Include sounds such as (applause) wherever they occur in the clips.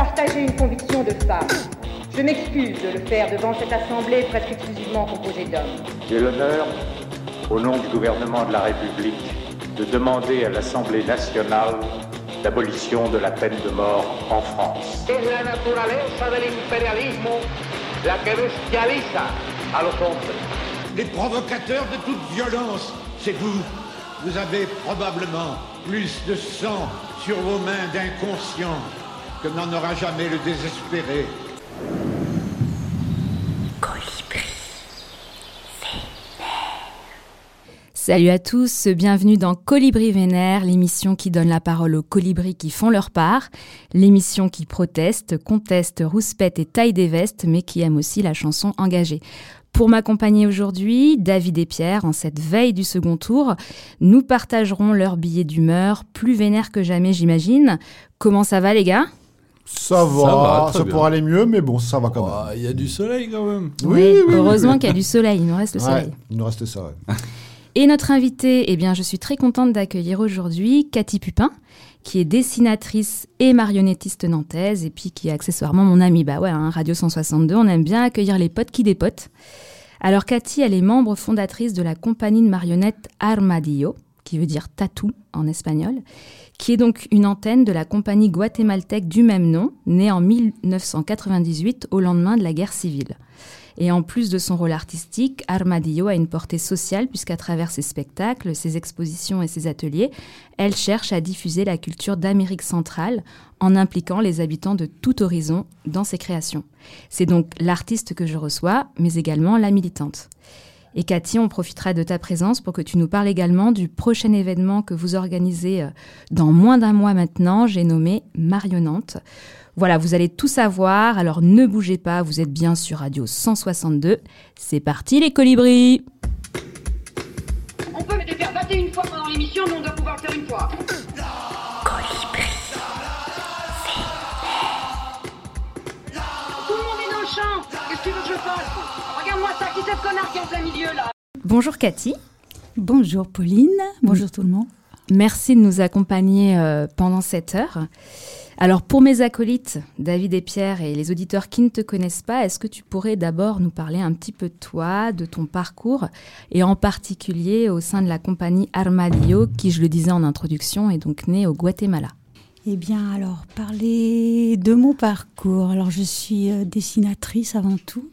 partager une conviction de femme. Je m'excuse de le faire devant cette assemblée presque exclusivement composée d'hommes. J'ai l'honneur, au nom du gouvernement de la République, de demander à l'Assemblée nationale l'abolition de la peine de mort en France. Es la naturaleza del imperialismo la que bestializa a los hombres. Les provocateurs de toute violence, c'est vous. Vous avez probablement plus de sang sur vos mains d'inconscient que n'en aura jamais le désespéré. Salut à tous, bienvenue dans Colibri Vénère, l'émission qui donne la parole aux colibris qui font leur part, l'émission qui proteste, conteste, rouspète et taille des vestes, mais qui aime aussi la chanson engagée. Pour m'accompagner aujourd'hui, David et Pierre, en cette veille du second tour, nous partagerons leurs billets d'humeur, plus vénères que jamais j'imagine. Comment ça va les gars? Ça va, ça, va, ça pourrait aller mieux, mais bon, ça va quand même. Il y a du soleil quand même. Oui, oui, heureusement qu'il y a du soleil, il nous reste le soleil. Ouais, il nous reste ça. Ouais. (laughs) Et notre invitée, eh bien, je suis très contente d'accueillir aujourd'hui Cathy Pupin, qui est dessinatrice et marionnettiste nantaise, et puis qui est accessoirement mon amie. Bah ouais, hein, Radio 162, on aime bien accueillir les potes qui dépotent. Alors Cathy, elle est membre fondatrice de la compagnie de marionnettes Armadillo, qui veut dire tatou en espagnol, qui est donc une antenne de la compagnie guatémaltèque du même nom, née en 1998 au lendemain de la guerre civile. Et en plus de son rôle artistique, Armadillo a une portée sociale puisqu'à travers ses spectacles, ses expositions et ses ateliers, elle cherche à diffuser la culture d'Amérique centrale en impliquant les habitants de tout horizon dans ses créations. C'est donc l'artiste que je reçois, mais également la militante. Et Cathy, on profitera de ta présence pour que tu nous parles également du prochain événement que vous organisez dans moins d'un mois maintenant, j'ai nommé Marionnante. Voilà, vous allez tout savoir, alors ne bougez pas, vous êtes bien sur Radio 162. C'est parti les colibris On peut les faire battre une fois pendant l'émission, mais on doit pouvoir le faire une fois. Qui c'est ce connard qui est en plein milieu là Bonjour Cathy. Bonjour Pauline, bonjour tout le monde. Merci de nous accompagner euh, pendant cette heure. Alors pour mes acolytes, David et Pierre et les auditeurs qui ne te connaissent pas, est-ce que tu pourrais d'abord nous parler un petit peu de toi, de ton parcours, et en particulier au sein de la compagnie Armadillo, qui, je le disais en introduction, est donc née au Guatemala? Eh bien alors, parler de mon parcours. Alors je suis dessinatrice avant tout.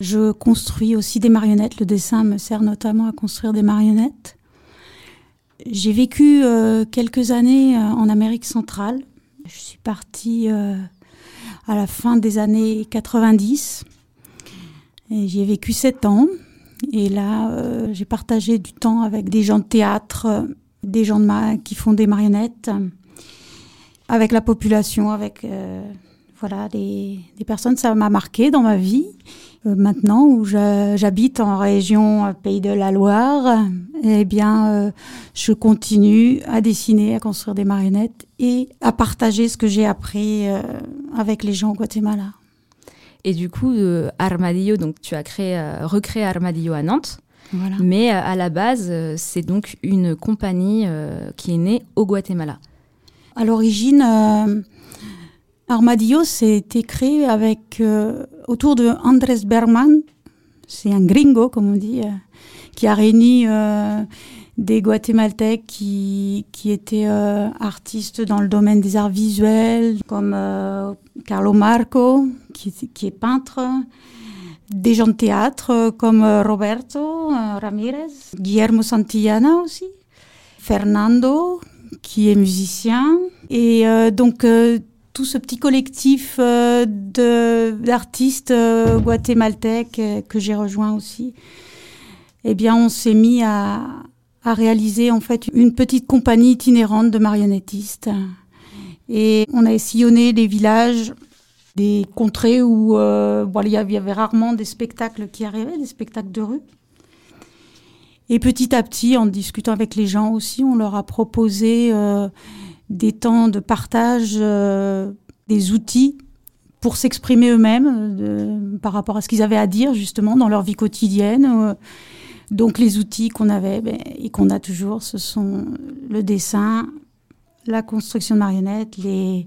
Je construis aussi des marionnettes. Le dessin me sert notamment à construire des marionnettes. J'ai vécu euh, quelques années euh, en Amérique centrale. Je suis partie euh, à la fin des années 90. Et j'y ai vécu sept ans. Et là, j'ai partagé du temps avec des gens de théâtre, des gens de qui font des marionnettes, avec la population, avec voilà des, des, personnes. Ça m'a marqué dans ma vie. Euh, maintenant, où j'habite en région Pays de la Loire, eh bien, euh, je continue à dessiner, à construire des marionnettes et à partager ce que j'ai appris euh, avec les gens au Guatemala. Et du coup, euh, Armadillo, donc tu as créé, recréé Armadillo à Nantes. Voilà. Mais à la base, c'est donc une compagnie qui est née au Guatemala. À l'origine, Armadillo s'était créé avec euh, autour de Andrés Bergman, c'est un gringo comme on dit, euh, qui a réuni euh, des Guatémaltèques qui, qui étaient euh, artistes dans le domaine des arts visuels, comme Carlo Marco, qui, qui, est peintre, des gens de théâtre comme Roberto Ramirez, Guillermo Santillana aussi, Fernando, qui est musicien, et donc tout ce petit collectif euh, d'artistes euh, guatémaltèques euh, que j'ai rejoint aussi, eh bien, on s'est mis à, réaliser en fait une petite compagnie itinérante de marionnettistes. Et on a sillonné des villages, des contrées où il y avait rarement des spectacles qui arrivaient, des spectacles de rue. Et petit à petit, en discutant avec les gens aussi, on leur a proposé des temps de partage, euh, des outils pour s'exprimer eux-mêmes euh, par rapport à ce qu'ils avaient à dire justement dans leur vie quotidienne. Euh, donc les outils qu'on avait ben, et qu'on a toujours, ce sont le dessin, la construction de marionnettes, les,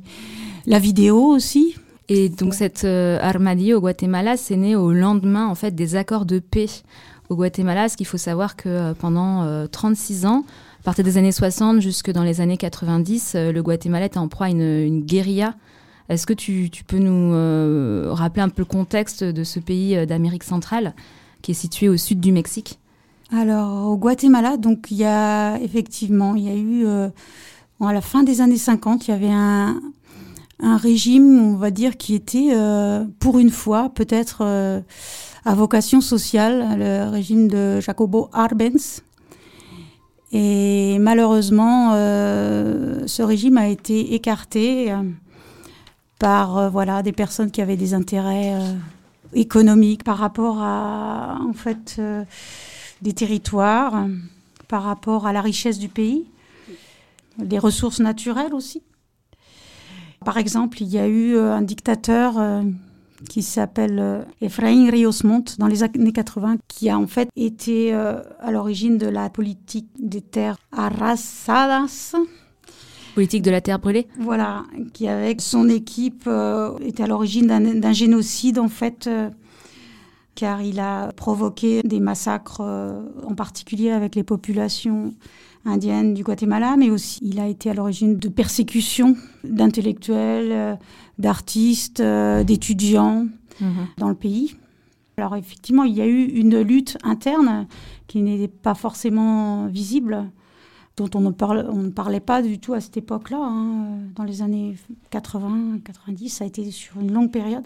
La vidéo aussi. Et donc cette euh, Armadillo au Guatemala, c'est né au lendemain en fait des accords de paix au Guatemala. Ce qu'il faut savoir que euh, pendant 36 ans, partir des années 60 jusque dans les années 90, le Guatemala était en proie à une, guérilla. Est-ce que tu, peux nous rappeler un peu le contexte de ce pays d'Amérique centrale qui est situé au sud du Mexique? Alors au Guatemala, donc il y a effectivement, il y a eu à la fin des années 50, il y avait un, régime, on va dire, qui était, euh, pour une fois, peut-être euh, à vocation sociale, le régime de Jacobo Arbenz. Et malheureusement, euh, ce régime a été écarté par voilà des personnes qui avaient des intérêts économiques par rapport à en fait des territoires, par rapport à la richesse du pays des ressources naturelles aussi. Par exemple, il y a eu euh, un dictateur euh, qui s'appelle euh, Efraín Ríos Montt dans les années 80, qui a en fait été à l'origine de la politique des terres arrasadas. Politique de la terre brûlée Voilà, qui avec son équipe était à l'origine d'un génocide en fait, car il a provoqué des massacres, en particulier avec les populations indienne du Guatemala, mais aussi il a été à l'origine de persécutions d'intellectuels, euh, d'artistes, euh, d'étudiants mhm. dans le pays. Alors effectivement, il y a eu une lutte interne qui n'était pas forcément visible, dont on ne, on ne parlait pas du tout à cette époque-là. Hein. Dans les années 80, 90, ça a été sur une longue période.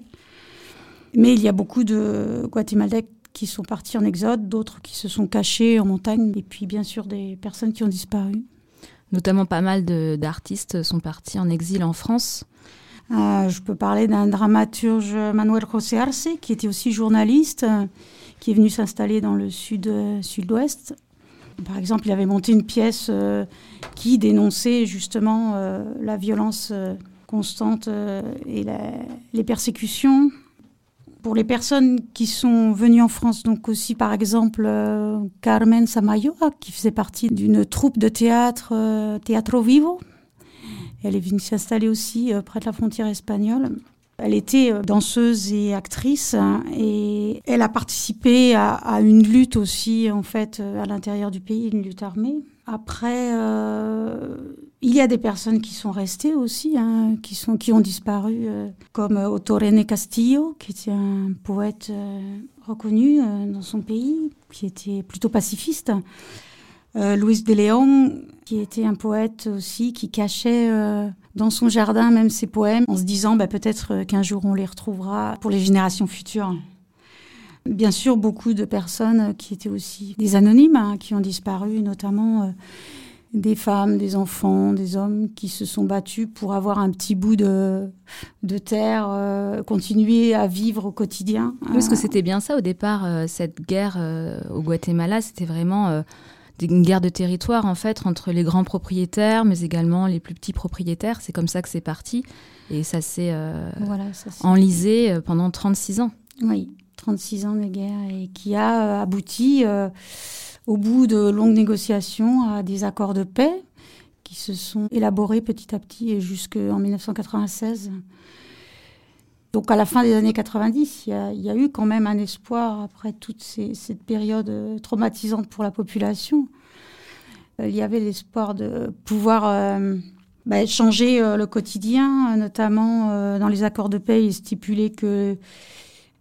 Mais il y a beaucoup de Guatémaltèques qui sont partis en exode, d'autres qui se sont cachés en montagne, et puis bien sûr des personnes qui ont disparu. Notamment pas mal d'artistes sont partis en exil en France. Euh, je peux parler d'un dramaturge Manuel José Arce, qui était aussi journaliste, qui est venu s'installer dans le sud, sud-ouest. Par exemple, il avait monté une pièce euh, qui dénonçait justement euh, la violence constante et les persécutions pour les personnes qui sont venues en France, donc aussi par exemple euh, Carmen Samayo, qui faisait partie d'une troupe de théâtre, euh, Teatro Vivo. Elle est venue s'installer aussi euh, près de la frontière espagnole. Elle était danseuse et actrice hein, et elle a participé à, une lutte aussi en fait à l'intérieur du pays, une lutte armée. Après, il y a des personnes qui sont restées aussi, hein, qui, sont, qui ont disparu, euh, comme euh, Ottorene Castillo, qui était un poète euh, reconnu dans son pays, qui était plutôt pacifiste. Luis de León, qui était un poète aussi, qui cachait dans son jardin même ses poèmes, en se disant bah, peut-être qu'un jour on les retrouvera pour les générations futures. Bien sûr, beaucoup de personnes qui étaient aussi des anonymes, hein, qui ont disparu, notamment des femmes, des enfants, des hommes qui se sont battus pour avoir un petit bout de, de terre, euh, continuer à vivre au quotidien. Parce que c'était bien ça au départ, euh, cette guerre euh, au Guatemala, c'était vraiment une guerre de territoire en fait entre les grands propriétaires, mais également les plus petits propriétaires. C'est comme ça que c'est parti et ça s'est voilà, enlisé pendant 36 ans. Oui, 36 ans de guerre et qui a abouti au bout de longues négociations, à des accords de paix qui se sont élaborés petit à petit et jusqu'en 1996. Donc à la fin des années 90, il y a, eu quand même un espoir après toute cette période euh, traumatisante pour la population. Euh, il y avait l'espoir de pouvoir euh, bah, changer le quotidien, notamment dans les accords de paix, il stipulait que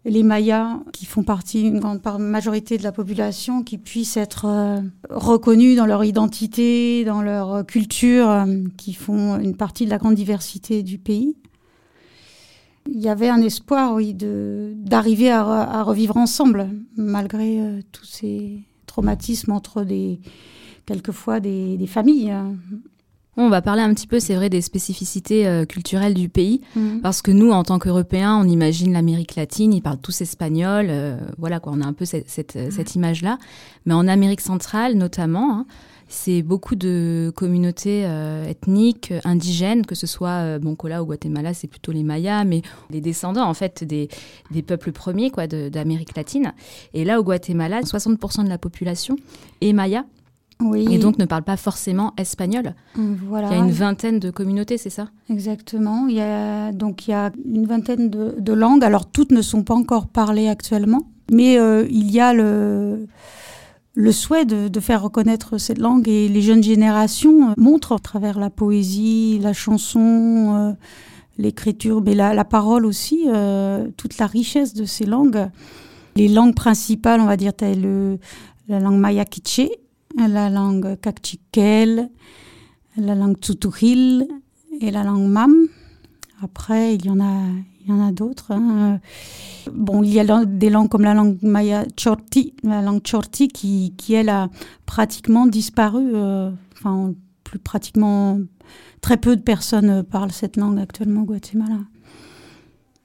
les Mayas, qui font partie d'une grande majorité de la population, qui puissent être reconnus dans leur identité, dans leur culture, qui font une partie de la grande diversité du pays. Il y avait un espoir, oui, d'arriver à, revivre ensemble, malgré euh, tous ces traumatismes entre des, quelquefois des, des familles. Hein. On va parler un petit peu, c'est vrai, des spécificités euh, culturelles du pays, mhm. parce que nous, en tant qu'Européens, on imagine l'Amérique latine, ils parlent tous espagnol, euh, voilà quoi, on a un peu cette, euh, image-là. Mais en Amérique centrale, notamment, hein, c'est beaucoup de communautés ethniques, indigènes, que ce soit, bon, là au Guatemala, c'est plutôt les Mayas, mais les descendants, en fait, des, des peuples premiers, quoi, d'Amérique latine. Et là, au Guatemala, 60% de la population est Maya. Oui. Et donc ne parlent pas forcément espagnol. Voilà. Il y a une vingtaine de communautés, c'est ça? Exactement. Il y a, donc il y a une vingtaine de, langues. Alors toutes ne sont pas encore parlées actuellement, mais euh, il y a le, le souhait de, faire reconnaître cette langue et les jeunes générations montrent à travers la poésie, la chanson, euh, l'écriture, mais la, parole aussi, euh, toute la richesse de ces langues. Les langues principales, on va dire, telles la langue maya quiché, la langue Kakchikel, la langue Tsutuhil et la langue Mam. Après, il y en a, il y en a d'autres. Hein. Bon, il y a des langues comme la langue maya Chorti, la langue Chorti qui, qui elle, a pratiquement disparu. Euh, enfin, plus pratiquement, très peu de personnes parlent cette langue actuellement au Guatemala.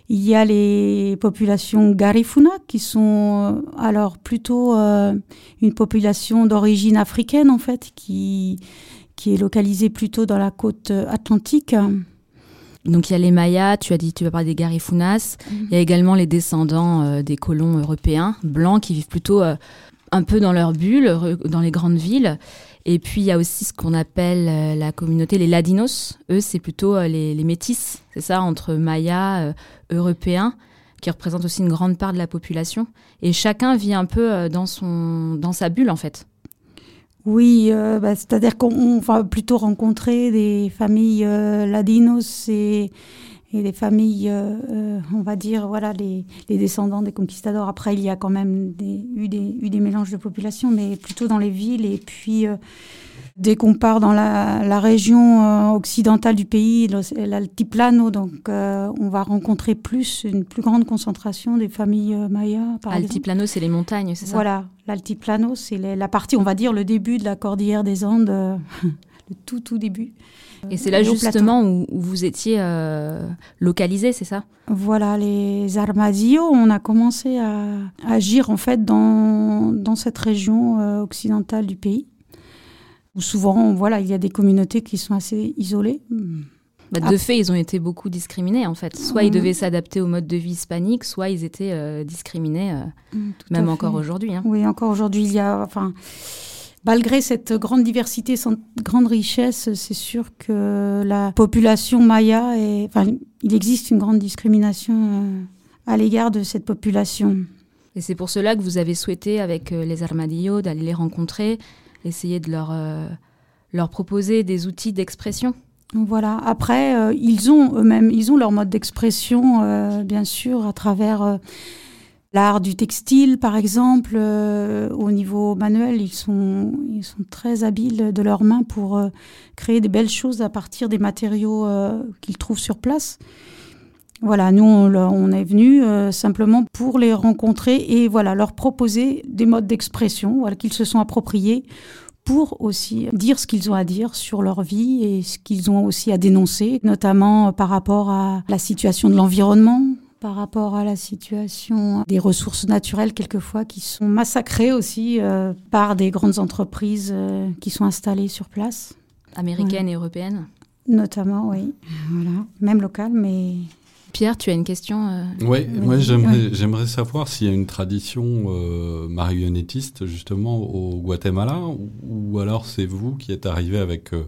Il y a les populations Garifuna qui sont euh, alors plutôt euh, une population d'origine africaine en fait, qui, qui est localisée plutôt dans la côte atlantique. Donc il y a les Mayas, tu as dit, tu vas parler des Garifunas. Mhm. Il y a également les descendants euh, des colons européens blancs qui vivent plutôt un peu dans leur bulle, dans les grandes villes. Et puis il y a aussi ce qu'on appelle euh, la communauté les Ladinos. Eux, c'est plutôt euh, les, métis, c'est ça, entre Mayas, euh, Européens, qui représentent aussi une grande part de la population. Et chacun vit un peu dans, son, dans sa bulle, en fait. Oui, bah, c'est-à-dire qu'on va plutôt rencontrer des familles ladinos et, et des familles, on va dire, voilà, les, les, descendants des conquistadors. Après, il y a quand même des, eu, des, eu des mélanges de population, mais plutôt dans les villes. Et puis, dès qu'on part dans la, région euh, occidentale du pays, l'altiplano, donc euh, on va rencontrer plus, une plus grande concentration des familles euh, mayas. Altiplano, c'est les montagnes, c'est ça? Voilà, l'altiplano, c'est la partie, on va dire, le début de la cordillère des Andes, (laughs) le tout, tout début. Et c'est là justement où, vous étiez localisé, c'est ça? Voilà, les Armadillos, on a commencé à agir en fait dans, dans cette région occidentale du pays où souvent, voilà, il y a des communautés qui sont assez isolées. Bah, de fait, ils ont été beaucoup discriminés en fait. Soit ils devaient s'adapter au mode de vie hispanique, soit ils étaient euh, discriminés, euh, mm, même encore aujourd'hui. Hein. Oui, encore aujourd'hui, il y a, enfin, malgré cette grande diversité, cette grande richesse, c'est sûr que la population maya, est, enfin, il existe une grande discrimination euh, à l'égard de cette population. Et c'est pour cela que vous avez souhaité, avec les Armadillos, d'aller les rencontrer, essayer de leur, euh, leur proposer des outils d'expression. Voilà. Après, euh, ils ont eux-mêmes, ils ont leur mode d'expression, euh, bien sûr, à travers l'art du textile, par exemple. au niveau manuel, ils sont, ils sont très habiles de leurs mains pour créer des belles choses à partir des matériaux qu'ils trouvent sur place. Voilà, nous, on, est venu simplement pour les rencontrer et voilà, leur proposer des modes d'expression voilà, qu'ils se sont appropriés pour aussi dire ce qu'ils ont à dire sur leur vie et ce qu'ils ont aussi à dénoncer, notamment par rapport à la situation de l'environnement, par rapport à la situation des ressources naturelles quelquefois qui sont massacrées aussi euh, par des grandes entreprises euh, qui sont installées sur place. Américaines et européennes Notamment, oui. Voilà. Même locales, mais Pierre, tu as une question euh, Oui, moi j'aimerais savoir s'il y a une tradition euh, marionnettiste justement au Guatemala ou, alors c'est vous qui êtes arrivé avec euh,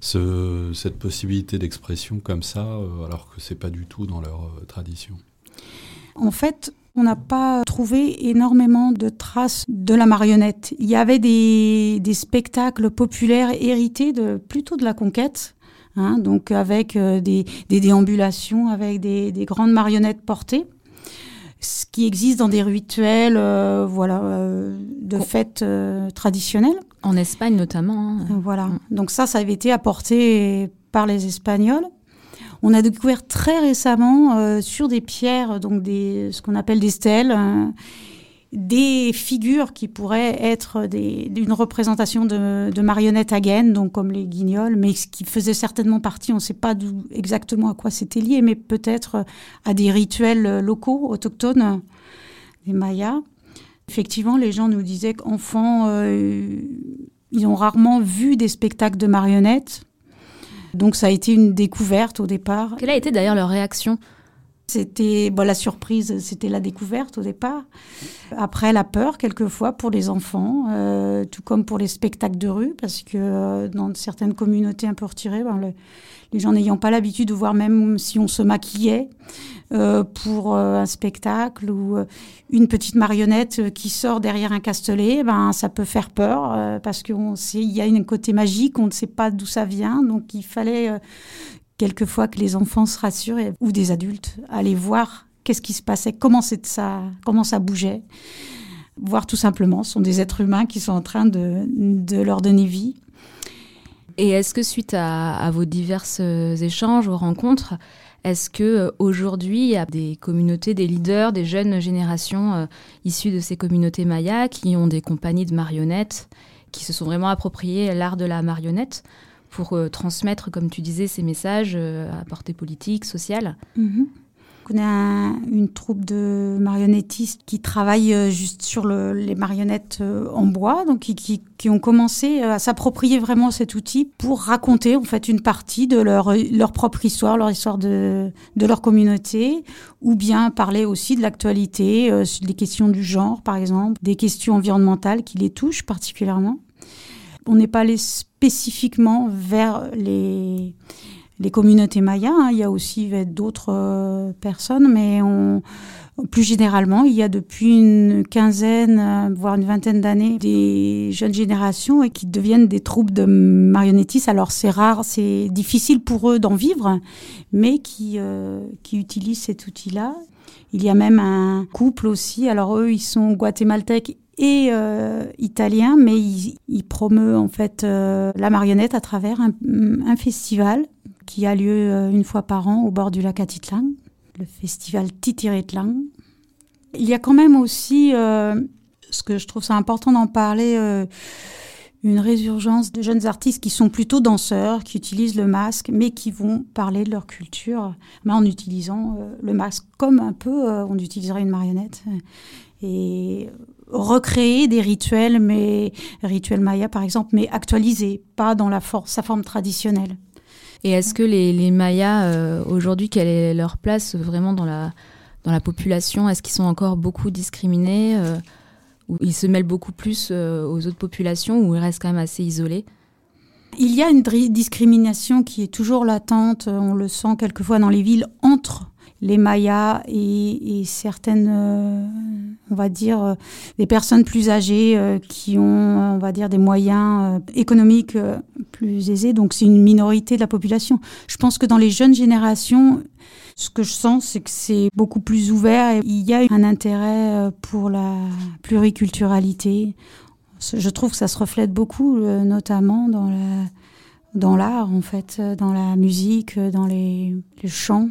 ce, cette possibilité d'expression comme ça alors que c'est pas du tout dans leur tradition? En fait, on n'a pas trouvé énormément de traces de la marionnette. Il y avait des, des spectacles populaires hérités de, plutôt de la conquête, Hein, donc avec euh, des, déambulations, avec des, grandes marionnettes portées, ce qui existe dans des rituels, euh, voilà, euh, de fêtes traditionnelles. En Espagne notamment. Hein. Voilà. Mm. Donc ça, ça avait été apporté par les Espagnols. On a découvert très récemment sur des pierres, donc des, ce qu'on appelle des stèles, hein, des figures qui pourraient être d'une représentation de, marionnettes à gaines, donc comme les guignols, mais qui faisait certainement partie, on ne sait pas exactement à quoi c'était lié, mais peut-être à des rituels locaux, autochtones, des Mayas. Effectivement, les gens nous disaient qu'enfants, euh, ils ont rarement vu des spectacles de marionnettes. Donc ça a été une découverte au départ. Quelle a été d'ailleurs leur réaction C'était bon, la surprise, c'était la découverte au départ. Après, la peur, quelquefois, pour les enfants, euh, tout comme pour les spectacles de rue, parce que euh, dans certaines communautés un peu retirées, ben, les gens n'ayant pas l'habitude de voir même si on se maquillait euh, pour un spectacle ou une petite marionnette qui sort derrière un castelet, ben, ça peut faire peur parce qu'il y a un côté magique, on ne sait pas d'où ça vient. Donc, il fallait quelquefois que les enfants se rassurent ou des adultes aller voir qu'est-ce qui se passait, comment ça, comment ça bougeait, voir tout simplement, ce sont des êtres humains qui sont en train de, leur donner vie. Et est-ce que suite à, vos divers échanges, vos rencontres, est-ce que euh, aujourd'hui il y a des communautés, des leaders, des jeunes générations euh, issues de ces communautés mayas qui ont des compagnies de marionnettes, qui se sont vraiment appropriées l'art de la marionnette? Pour euh, transmettre, comme tu disais, ces messages euh, à portée politique, sociale mhm. On a une troupe de marionnettistes qui travaillent euh, juste sur les marionnettes en bois, donc qui, ont commencé à s'approprier vraiment cet outil pour raconter en fait une partie de leur, leur propre histoire, leur histoire de, de leur communauté, ou bien parler aussi de l'actualité, des questions du genre par exemple, des questions environnementales qui les touchent particulièrement. On n'est pas allé spécifiquement vers les, les communautés mayas. Hein. Il y a aussi d'autres euh, personnes, mais plus généralement, il y a depuis une quinzaine, euh, voire une vingtaine d'années, des jeunes générations qui deviennent des troupes de marionnettistes. Alors c'est rare, c'est difficile pour eux d'en vivre, mais qui, euh, qui utilisent cet outil-là. Il y a même un couple aussi. Alors eux, ils sont guatémaltèques et euh, italien, mais il, il, promeut en fait euh, la marionnette à travers un, un, festival qui a lieu euh, une fois par an au bord du lac Atitlan, le festival Titiretlan. Il y a quand même aussi, euh, ce que je trouve ça important d'en parler, une résurgence de jeunes artistes qui sont plutôt danseurs, qui utilisent le masque, mais qui vont parler de leur culture, mais en utilisant le masque comme un peu on utiliserait une marionnette. Et recréer des rituels, mais rituels mayas par exemple, mais actualisés, pas dans la sa forme traditionnelle. Et est-ce que les, Mayas, euh, aujourd'hui, quelle est leur place vraiment dans la, dans la population? Est-ce qu'ils sont encore beaucoup discriminés euh, Ou ils se mêlent beaucoup plus euh, aux autres populations ou ils restent quand même assez isolés? Il y a une discrimination qui est toujours latente, on le sent quelquefois dans les villes, entre les Mayas et, certaines, euh, on va dire, euh, des personnes plus âgées euh, qui ont, on va dire, des moyens économiques plus aisés. Donc c'est une minorité de la population. Je pense que dans les jeunes générations, ce que je sens, c'est que c'est beaucoup plus ouvert et il y a un intérêt pour la pluriculturalité. Je trouve que ça se reflète beaucoup, notamment dans la dans l'art en fait, dans la musique, dans les, les chants.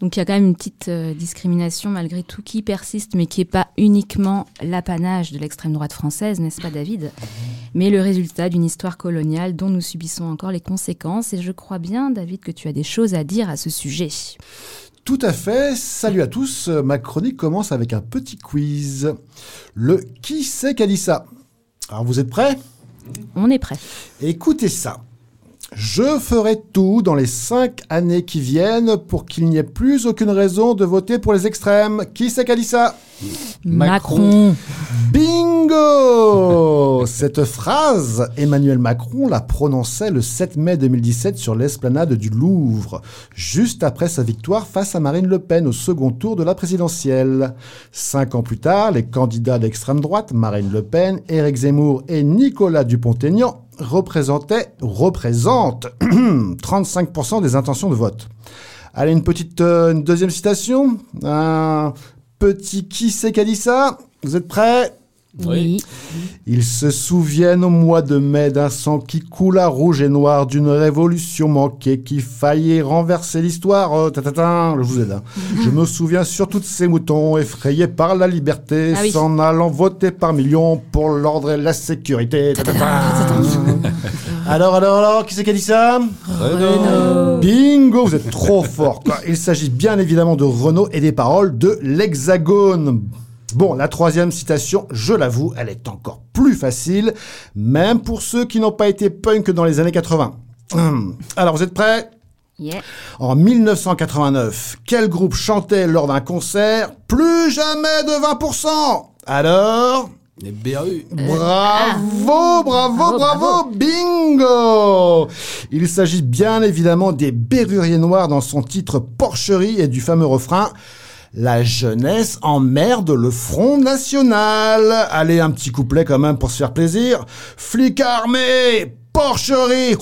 Donc il y a quand même une petite euh, discrimination malgré tout qui persiste, mais qui n'est pas uniquement l'apanage de l'extrême droite française, n'est-ce pas David? Mais le résultat d'une histoire coloniale dont nous subissons encore les conséquences. Et je crois bien, David, que tu as des choses à dire à ce sujet. Tout à fait. Salut à tous. Ma chronique commence avec un petit quiz. Le qui c'est qui a dit ça Alors vous êtes prêts? On est prêts. Écoutez ça. Je ferai tout dans les cinq années qui viennent pour qu'il n'y ait plus aucune raison de voter pour les extrêmes. Qui c'est qui a dit ça? Macron. Bingo Cette phrase, Emmanuel Macron la prononçait le 7 mai 2017 sur l'esplanade du Louvre, juste après sa victoire face à Marine Le Pen au second tour de la présidentielle. Cinq ans plus tard, les candidats d'extrême droite, Marine Le Pen, Éric Zemmour et Nicolas Dupont-Aignan, représentaient, représentent (clears throat) 35% des intentions de vote. Allez, une petite euh, une deuxième citation. Un petit qui c'est qui a dit ça? Vous êtes prêts? Oui. Ils se souviennent au mois de mai d'un sang qui coula rouge et noir, d'une révolution manquée qui faillit renverser l'histoire. Oh, je vous aide. Hein. (laughs) je me souviens surtout de ces moutons effrayés par la liberté, ah s'en allant voter par millions pour l'ordre et la sécurité. (laughs) alors, alors, alors, qui c'est qui a dit ça? Renault. Bingo, vous êtes trop fort. Il s'agit bien évidemment de Renault et des paroles de l'Hexagone. Bon, la troisième citation, je l'avoue, elle est encore plus facile, même pour ceux qui n'ont pas été punk dans les années 80. Hum. Alors, vous êtes prêts? Yeah. En 1989, quel groupe chantait lors d'un concert Plus jamais de 20% Alors? Les berrues. Bravo, bravo, bravo, bingo Il s'agit bien évidemment des Berruriers Noirs dans son titre Porcherie et du fameux refrain La jeunesse emmerde le Front National. Allez, un petit couplet quand même pour se faire plaisir. Flic armé, porcherie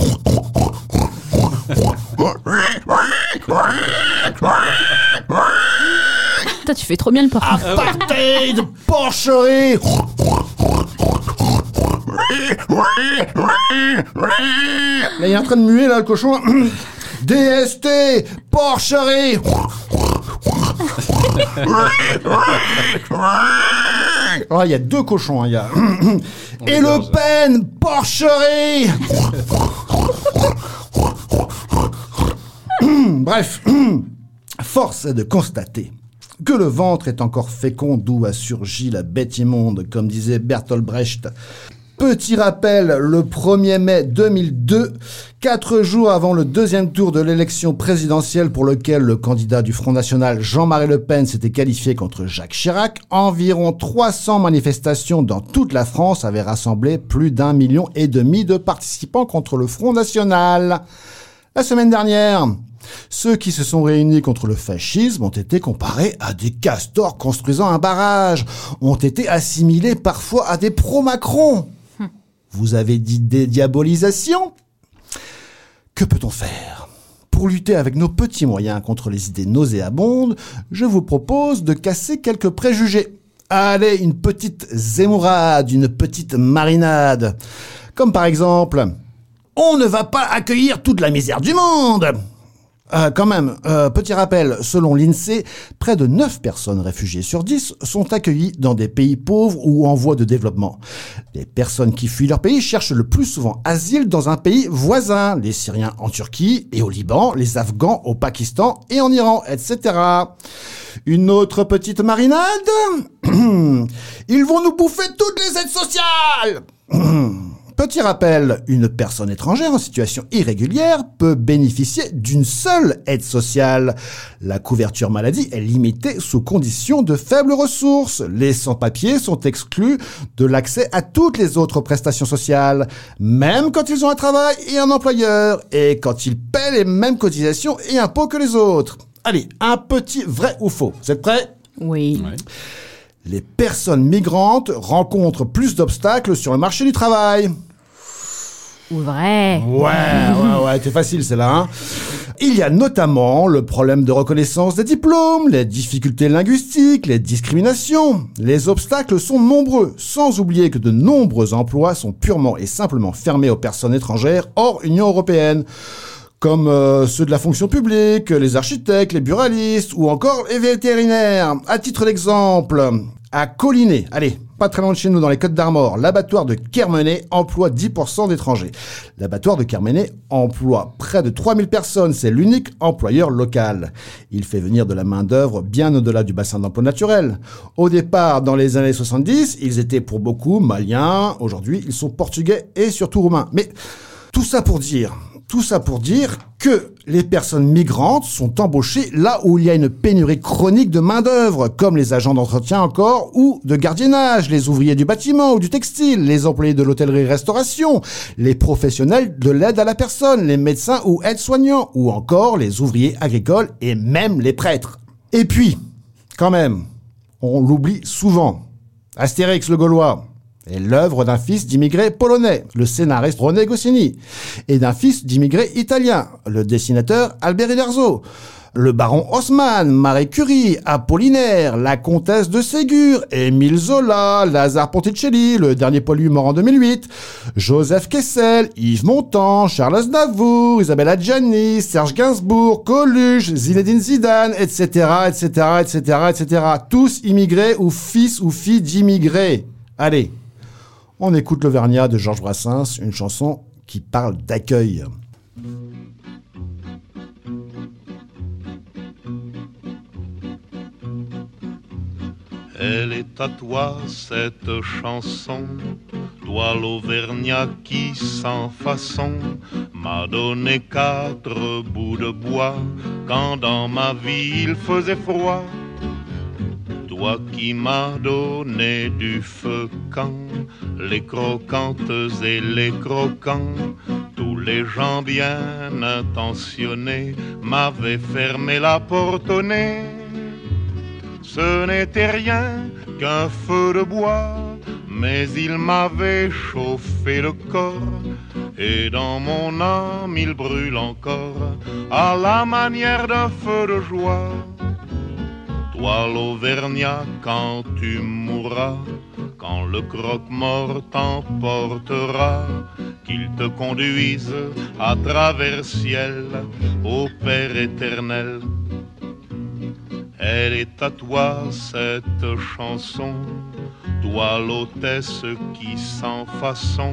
Toi, tu fais trop bien le porte. Apartheid, porcherie Là, il est en train de muer, là, le cochon. (clears throat) DST, porcherie Oh, il y a deux cochons, hein, il y a... Et Le Pen, porcherie. Bref, force est de constater que le ventre est encore fécond d'où a surgi la bête immonde, comme disait Bertolt Brecht. Petit rappel, le 1er mai 2002, quatre jours avant le deuxième tour de l'élection présidentielle pour lequel le candidat du Front National Jean-Marie Le Pen s'était qualifié contre Jacques Chirac, environ 300 manifestations dans toute la France avaient rassemblé plus d'un million et demi de participants contre le Front National. La semaine dernière, ceux qui se sont réunis contre le fascisme ont été comparés à des castors construisant un barrage, ont été assimilés parfois à des pro-Macron. Vous avez dit dédiabolisation Que peut-on faire Pour lutter avec nos petits moyens contre les idées nauséabondes, je vous propose de casser quelques préjugés. Allez, une petite zémourade, une petite marinade. Comme par exemple, on ne va pas accueillir toute la misère du monde. Euh, quand même, euh, petit rappel, selon l'INSEE, près de 9 personnes réfugiées sur 10 sont accueillies dans des pays pauvres ou en voie de développement. Les personnes qui fuient leur pays cherchent le plus souvent asile dans un pays voisin, les Syriens en Turquie et au Liban, les Afghans au Pakistan et en Iran, etc. Une autre petite marinade (clears throat) Ils vont nous bouffer toutes les aides sociales (clears throat) Petit rappel, une personne étrangère en situation irrégulière peut bénéficier d'une seule aide sociale. La couverture maladie est limitée sous conditions de faibles ressources. Les sans-papiers sont exclus de l'accès à toutes les autres prestations sociales, même quand ils ont un travail et un employeur, et quand ils paient les mêmes cotisations et impôts que les autres. Allez, un petit vrai ou faux. Vous êtes prêts? Oui. Les personnes migrantes rencontrent plus d'obstacles sur le marché du travail. Vrai. Ouais, ouais, ouais, c'est facile, c'est là. Hein Il y a notamment le problème de reconnaissance des diplômes, les difficultés linguistiques, les discriminations. Les obstacles sont nombreux, sans oublier que de nombreux emplois sont purement et simplement fermés aux personnes étrangères hors Union européenne comme euh, ceux de la fonction publique, les architectes, les buralistes ou encore les vétérinaires. À titre d'exemple, à Collinet, allez, pas très loin de chez nous, dans les Côtes d'Armor, l'abattoir de Kermenay emploie 10% d'étrangers. L'abattoir de Kermenay emploie près de 3000 personnes, c'est l'unique employeur local. Il fait venir de la main-d'œuvre bien au-delà du bassin d'emploi naturel. Au départ, dans les années 70, ils étaient pour beaucoup maliens, aujourd'hui ils sont portugais et surtout roumains. Mais tout ça pour dire tout ça pour dire que les personnes migrantes sont embauchées là où il y a une pénurie chronique de main-d'œuvre, comme les agents d'entretien encore, ou de gardiennage, les ouvriers du bâtiment ou du textile, les employés de l'hôtellerie-restauration, les professionnels de l'aide à la personne, les médecins ou aides-soignants, ou encore les ouvriers agricoles et même les prêtres. Et puis, quand même, on l'oublie souvent. Astérix le Gaulois, l'œuvre d'un fils d'immigrés polonais, le scénariste René Goscinny, et d'un fils d'immigrés italien, le dessinateur Albert Uderzo. Le baron Haussmann, Marie Curie, Apollinaire, la comtesse de Ségur, Émile Zola, Lazare Ponticelli, le dernier pollu mort en 2008, Joseph Kessel, Yves Montand, Charles Aznavour, Isabelle Adjani, Serge Gainsbourg, Coluche, Zinedine Zidane, etc., etc., etc., etc. Tous immigrés ou fils ou filles d'immigrés. Allez, on écoute l'Auvergnat de Georges Brassens, une chanson qui parle d'accueil. Elle est à toi cette chanson, Toi l'Auvergnat qui sans façon m'a donné quatre bouts de bois quand dans ma vie il faisait froid. Toi qui m'as donné du feu quand les croquantes et les croquants, tous les gens bien intentionnés m'avaient fermé la porte au nez. Ce n'était rien qu'un feu de bois mais il m'avait chauffé le corps, et dans mon âme il brûle encore, à la manière d'un feu de joie. Toi l'Auvergnat, quand tu mourras, quand le croque-mort t'emportera, qu'il te conduise à travers ciel, au Père éternel. Elle est à toi cette chanson toi l'hôtesse qui sans façon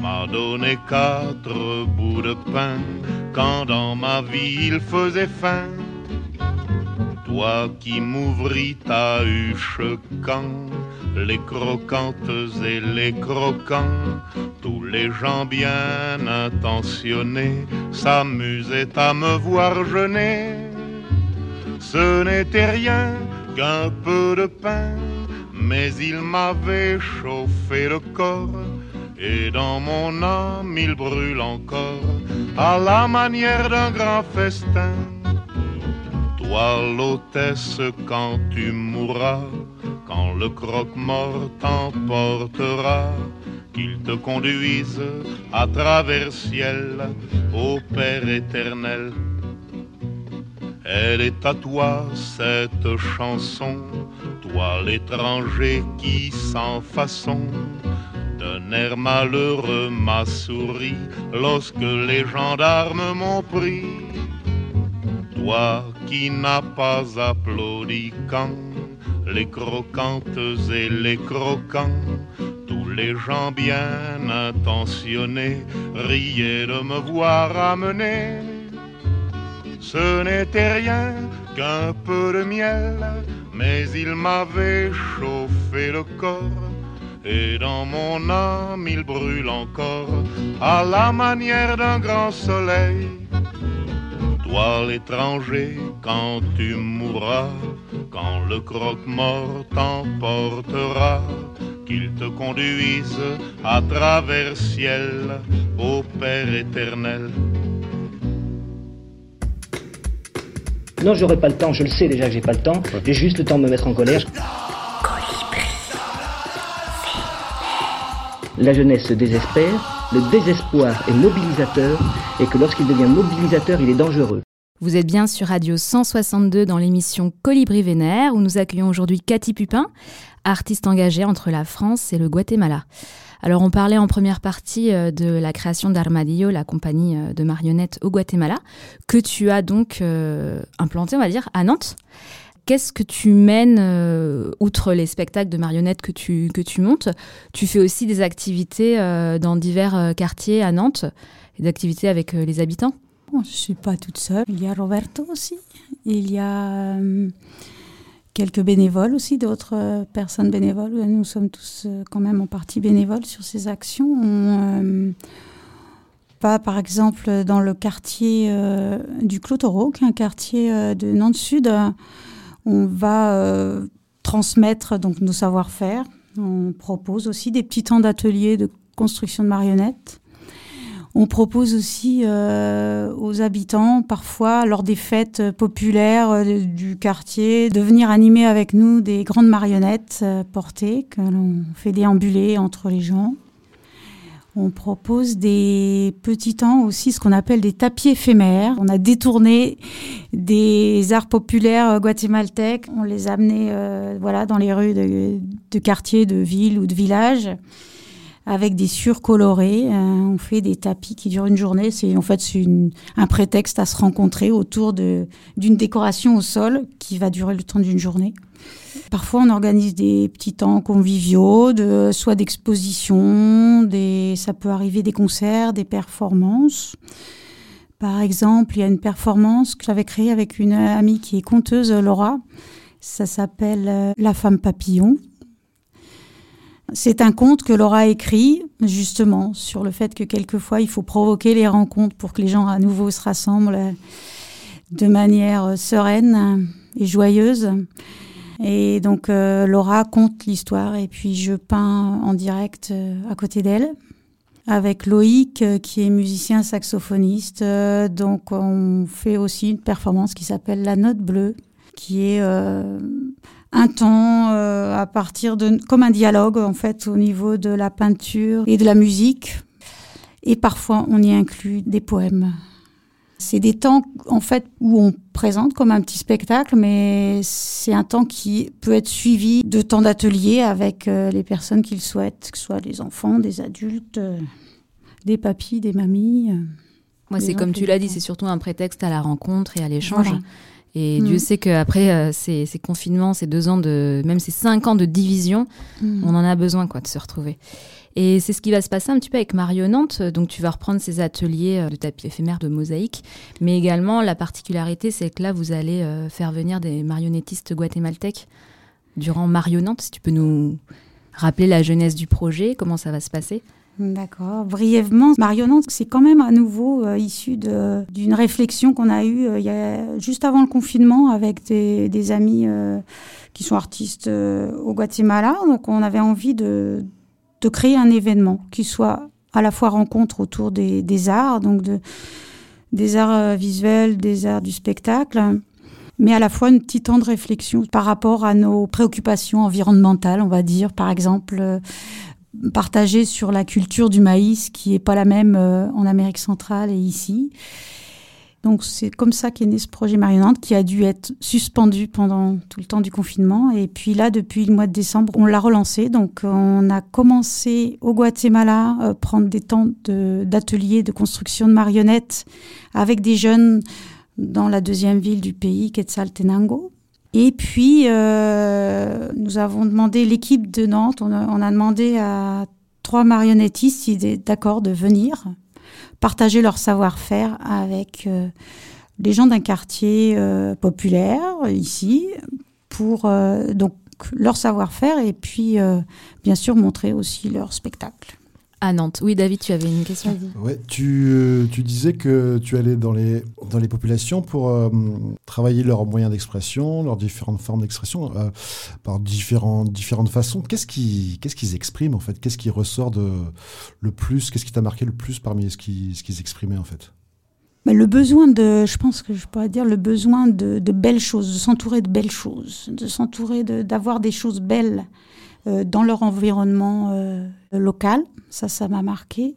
m'a donné quatre bouts de pain quand dans ma vie il faisait faim. Toi qui m'ouvris ta huche quand les croquantes et les croquants, tous les gens bien intentionnés s'amusaient à me voir jeûner. Ce n'était rien qu'un peu de pain mais il m'avait chauffé le corps, et dans mon âme il brûle encore, à la manière d'un grand festin. Toi l'hôtesse quand tu mourras, quand le croque-mort t'emportera, qu'il te conduise à travers ciel, au Père éternel. Elle est à toi cette chanson toi l'étranger qui sans façon d'un air malheureux m'a souri lorsque les gendarmes m'ont pris. Toi qui n'as pas applaudi quand les croquantes et les croquants, tous les gens bien intentionnés riaient de me voir amener. Ce n'était rien qu'un peu de miel mais il m'avait chauffé le corps, et dans mon âme il brûle encore, à la manière d'un grand soleil. Toi l'étranger, quand tu mourras, quand le croque-mort t'emportera, qu'il te conduise à travers ciel, au Père éternel Non, j'aurai pas le temps, je le sais déjà que j'ai pas le temps. J'ai juste le temps de me mettre en colère. La jeunesse se désespère, le désespoir est mobilisateur, et que lorsqu'il devient mobilisateur, il est dangereux. Vous êtes bien sur Radio 162 dans l'émission Colibri Vénère, où nous accueillons aujourd'hui Cathy Pupin, artiste engagée entre la France et le Guatemala. Alors on parlait en première partie euh, de la création d'Armadillo, la compagnie euh, de marionnettes au Guatemala, que tu as donc euh, implanté, on va dire, à Nantes. Qu'est-ce que tu mènes, outre les spectacles de marionnettes que tu, que tu montes Tu fais aussi des activités dans divers quartiers à Nantes, des activités avec les habitants? Je ne suis pas toute seule. Il y a Roberto aussi. Il y a quelques bénévoles aussi, d'autres euh, personnes bénévoles. Nous sommes tous euh, quand même en partie bénévoles sur ces actions. On, pas, euh, par exemple, dans le quartier du Clotoro, qui est un quartier de Nantes Sud, on va transmettre donc nos savoir-faire. On propose aussi des petits temps d'ateliers de construction de marionnettes. On propose aussi euh, aux habitants, parfois lors des fêtes populaires euh, du quartier, de venir animer avec nous des grandes marionnettes euh, portées que l'on fait déambuler entre les gens. On propose des petits temps aussi, ce qu'on appelle des tapis éphémères. On a détourné des arts populaires guatémaltèques. On les a amenés voilà, dans les rues de, quartiers, de villes ou de villages avec des surcolorés. Euh, on fait des tapis qui durent une journée. C'est en fait c'est un prétexte à se rencontrer autour d'une décoration au sol qui va durer le temps d'une journée. Parfois, on organise des petits temps conviviaux, soit d'exposition, ça peut arriver des concerts, des performances. Par exemple, il y a une performance que j'avais créée avec une amie qui est conteuse, Laura. Ça s'appelle euh, La femme papillon. C'est un conte que Laura a écrit justement sur le fait que quelquefois il faut provoquer les rencontres pour que les gens à nouveau se rassemblent de manière sereine et joyeuse. Et donc euh, Laura conte l'histoire et puis je peins en direct euh, à côté d'elle avec Loïc euh, qui est musicien saxophoniste. donc on fait aussi une performance qui s'appelle La Note Bleue qui est un temps à partir de comme un dialogue en fait au niveau de la peinture et de la musique et parfois on y inclut des poèmes. C'est des temps en fait où on présente comme un petit spectacle, mais c'est un temps qui peut être suivi de temps d'atelier avec euh, les personnes qui le souhaitent, que ce soit des enfants, des adultes, euh, des papis, des mamies. Euh, Moi, c'est comme tu l'as dit, c'est surtout un prétexte à la rencontre et à l'échange. Et Dieu mm. sait qu'après ces, ces, confinements, ces deux ans de, même ces cinq ans de division, mm. on en a besoin quoi de se retrouver. Et c'est ce qui va se passer un petit peu avec Mario Nantes. Donc tu vas reprendre ces ateliers euh, de tapis éphémère, de mosaïque. Mais également, la particularité, c'est que là, vous allez euh, faire venir des marionnettistes guatémaltèques durant Mario Nantes. Si tu peux nous rappeler la jeunesse du projet, comment ça va se passer D'accord. Brièvement, Nantes, c'est quand même à nouveau euh, issu d'une réflexion qu'on a eue juste avant le confinement avec des amis qui sont artistes au Guatemala. Donc on avait envie de, de créer un événement qui soit à la fois rencontre autour des, arts, donc de, des arts euh, visuels, des arts du spectacle, mais à la fois une petite temps de réflexion par rapport à nos préoccupations environnementales, on va dire, par exemple, euh, partager sur la culture du maïs qui n'est pas la même euh, en Amérique centrale et ici. Donc c'est comme ça qu'est né ce projet Marionnante qui a dû être suspendu pendant tout le temps du confinement. Et puis là, depuis le mois de décembre, on l'a relancé. Donc on a commencé au Guatemala euh, prendre des temps d'ateliers de, construction de marionnettes avec des jeunes dans la deuxième ville du pays, Quetzaltenango. Et puis euh, nous avons demandé l'équipe de Nantes, on a, on a demandé à trois marionnettistes d'accord de venir partager leur savoir-faire avec euh, les gens d'un quartier euh, populaire ici pour euh, donc leur savoir-faire et puis bien sûr montrer aussi leur spectacle à Nantes. Oui, David, tu avais une question. Ouais, tu, tu, disais que tu allais dans les, dans les populations pour travailler leurs moyens d'expression, leurs différentes formes d'expression, par différentes, différentes façons. Qu'est-ce qu'ils qu'est-ce qu'ils expriment, en fait? Qu'est-ce qui ressort de, le plus? Qu'est-ce qui t'a marqué le plus parmi ce qu'ils ce qu'ils exprimaient, en fait? Mais le besoin de, je pense que je pourrais dire, le besoin de, de belles choses, de s'entourer de belles choses, de s'entourer d'avoir des choses belles euh, dans leur environnement euh, local. Ça, ça m'a marqué.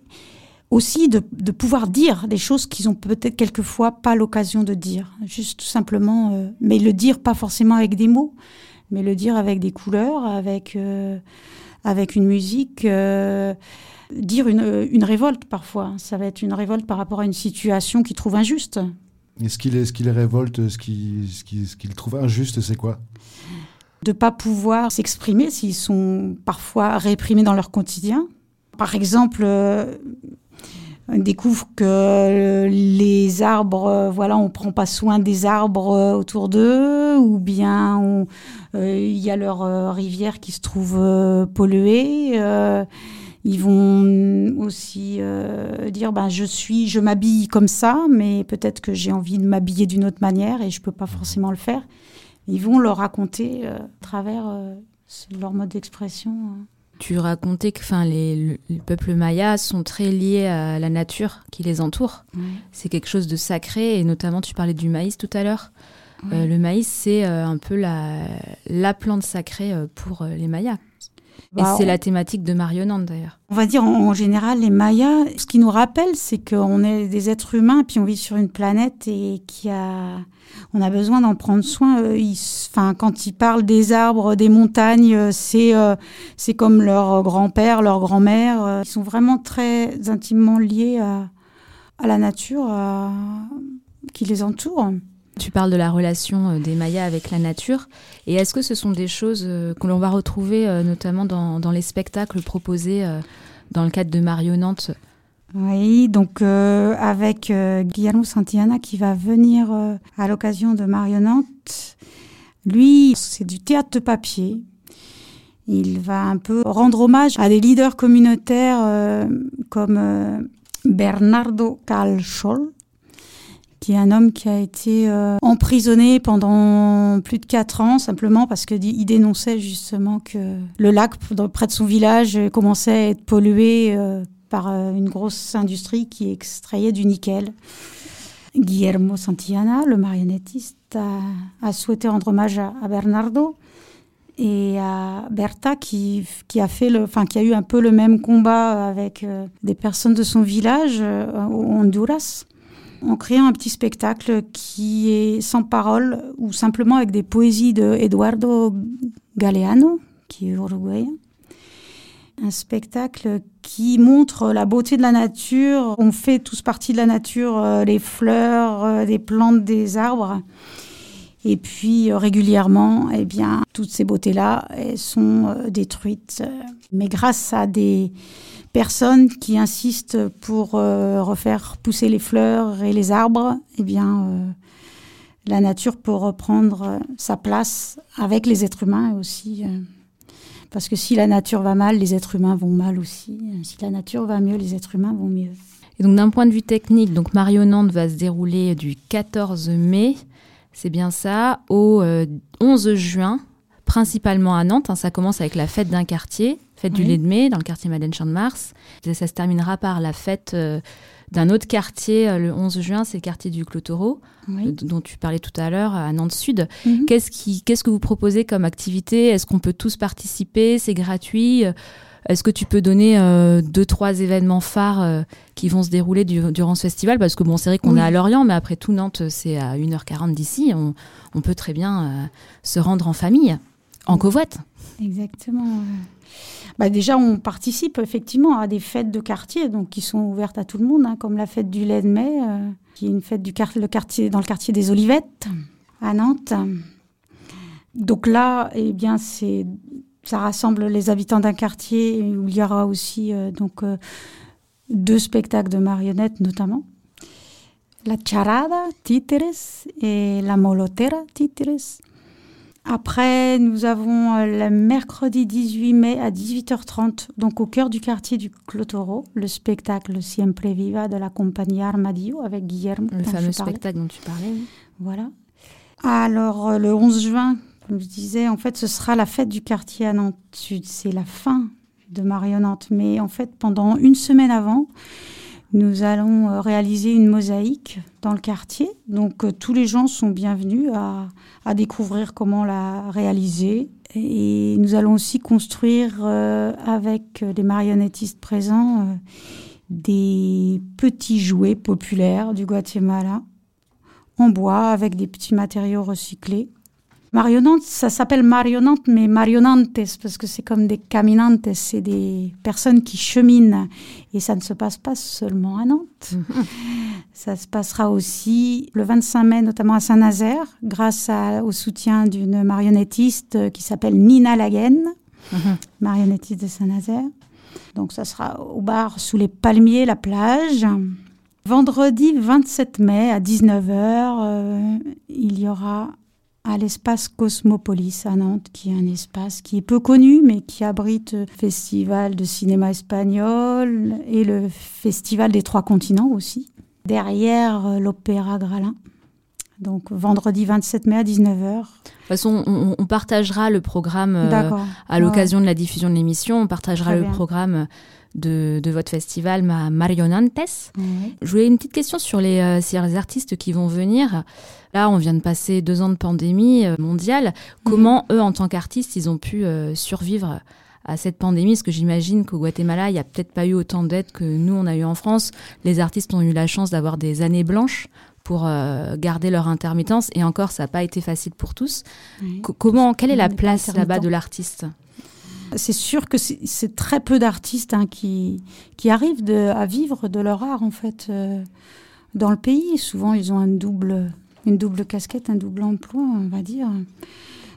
Aussi de, pouvoir dire des choses qu'ils ont peut-être quelquefois pas l'occasion de dire. Juste tout simplement, euh, mais le dire pas forcément avec des mots, mais le dire avec des couleurs, avec, avec une musique dire une, une, révolte parfois. Ça va être une révolte par rapport à une situation qu'ils trouvent injuste. Et ce qui les, ce ce qu'ils ce qui, trouvent injuste, c'est quoi? De pas pouvoir s'exprimer s'ils sont parfois réprimés dans leur quotidien. Par exemple, euh, on découvre que les arbres, euh, voilà, on prend pas soin des arbres euh, autour d'eux, ou bien il y a leur rivière qui se trouve polluée. ils vont aussi dire, ben je suis, je m'habille comme ça, mais peut-être que j'ai envie de m'habiller d'une autre manière et je peux pas forcément le faire ils vont leur raconter euh, à travers euh, leur mode d'expression. Hein. Tu racontais que enfin, les, peuples mayas sont très liés à la nature qui les entoure. C'est quelque chose de sacré et notamment tu parlais du maïs tout à l'heure. Euh, le maïs, c'est un peu la, la plante sacrée pour les mayas. Et bah, c'est la thématique de Marionante d'ailleurs. On va dire en, général, les Mayas, ce qui nous rappelle, c'est qu'on est des êtres humains, puis on vit sur une planète et qui a, on a besoin d'en prendre soin. enfin, quand ils parlent des arbres, des montagnes, c'est euh, c'est comme leur grand-père, leur grand-mère. Ils sont vraiment très intimement liés à, à la nature qui les entoure. Tu parles de la relation euh, des Mayas avec la nature. Et est-ce que ce sont des choses euh, que l'on va retrouver euh, notamment dans, dans, les spectacles proposés dans le cadre de Marionnante? Oui, donc avec Guillermo Santillana qui va venir à l'occasion de Marionnante. Lui, c'est du théâtre de papier. Il va un peu rendre hommage à des leaders communautaires euh, comme euh, Bernardo Calchol, qui est un homme qui a été euh, emprisonné pendant plus de quatre ans, simplement parce qu'il dénonçait justement que le lac près de son village commençait à être pollué par une grosse industrie qui extrayait du nickel. Guillermo Santillana, le marionnettiste, a, souhaité rendre hommage à, Bernardo et à Berta qui, a fait enfin, qui a eu un peu le même combat avec euh, des personnes de son village euh, au Honduras en créant un petit spectacle qui est sans parole ou simplement avec des poésies de Eduardo Galeano, qui est uruguayen un spectacle qui montre la beauté de la nature. On fait tous partie de la nature, euh, les fleurs, euh, des plantes, des arbres. Et puis euh, régulièrement, eh bien, toutes ces beautés-là sont détruites. Mais grâce à des personnes qui insistent pour refaire pousser les fleurs et les arbres, eh bien, la nature peut reprendre sa place avec les êtres humains aussi. Parce que si la nature va mal, les êtres humains vont mal aussi. Si la nature va mieux, les êtres humains vont mieux. Donc d'un point de vue technique, donc Marionante va se dérouler du 14 mai, c'est bien ça, au 11 euh, juin, principalement à Nantes. Hein. ça commence avec la fête d'un quartier, fête du lait de mai, dans le quartier Madeleine Champ de Mars. ça se terminera par la fête euh, d'un autre quartier euh, le 11 juin, c'est le quartier du Clotoro, dont tu parlais tout à l'heure, à Nantes Sud. Mhm. Qu'est-ce, qui, qu'est-ce que vous proposez comme activité? Est-ce qu'on peut tous participer? C'est gratuit? Est-ce que tu peux donner euh, deux, trois événements phares euh, qui vont se dérouler durant ce festival? Parce que bon, c'est vrai qu'on est à Lorient, mais après tout, Nantes, c'est à 1h40 d'ici. On, on, peut très bien se rendre en famille, en covoite. Exactement. Bah déjà, on participe effectivement à des fêtes de quartier, donc qui sont ouvertes à tout le monde, hein, comme la fête du lait de mai, euh, qui est une fête du quartier, dans le quartier des Olivettes, à Nantes. Donc là, eh bien, ça rassemble les habitants d'un quartier où il y aura aussi euh, donc euh, deux spectacles de marionnettes notamment. La charada, títeres, et la molotera, títeres. Après, nous avons euh, le mercredi 18 mai à 18h30, donc au cœur du quartier du Clotoro, le spectacle Siempre Viva de la compagnie Armadillo avec Guillermo. Le fameux spectacle dont tu parlais. Voilà. Alors, euh, le 11 juin, comme je disais, en fait, ce sera la fête du quartier à Nantes Sud. C'est la fin de Marionnante. Mais en fait, pendant une semaine avant, nous allons euh, réaliser une mosaïque dans le quartier. Donc euh, tous les gens sont bienvenus à, découvrir comment la réaliser. Et nous allons aussi construire euh, avec les marionnettistes présents des petits jouets populaires du Guatemala en bois avec des petits matériaux recyclés. Marionnante, ça s'appelle marionnante, mais marionantes, parce que c'est comme des caminantes, c'est des personnes qui cheminent. Et ça ne se passe pas seulement à Nantes. (laughs) Ça se passera aussi le 25 mai, notamment à Saint-Nazaire, grâce au soutien d'une marionnettiste qui s'appelle Nina Laguen, mhm. marionnettiste de Saint-Nazaire. Donc ça sera au bar sous les palmiers, la plage. Vendredi 27 mai à 19h, euh, il y aura à l'espace Cosmopolis à Nantes, qui est un espace qui est peu connu, mais qui abrite le festival de cinéma espagnol et le festival des trois continents aussi, derrière euh, l'Opéra Gralin. Donc vendredi 27 mai à 19h. De toute façon, on, partagera le programme euh, à l'occasion de la diffusion de l'émission. On partagera le programme de, votre festival ma Marionantes. Je voulais une petite question sur les, euh, sur les artistes qui vont venir. Là, on vient de passer deux ans de pandémie euh, mondiale. Comment, eux, en tant qu'artistes, ils ont pu euh, survivre à cette pandémie? Parce que j'imagine qu'au Guatemala, il n'y a peut-être pas eu autant d'aides que nous, on a eu en France. Les artistes ont eu la chance d'avoir des années blanches pour euh, garder leur intermittence. Et encore, ça n'a pas été facile pour tous. Comment, quelle est la place là-bas de l'artiste? C'est sûr que c'est très peu d'artistes hein, qui, qui arrivent à vivre de leur art, en fait, dans le pays. Souvent, ils ont un double une double casquette, un double emploi, on va dire.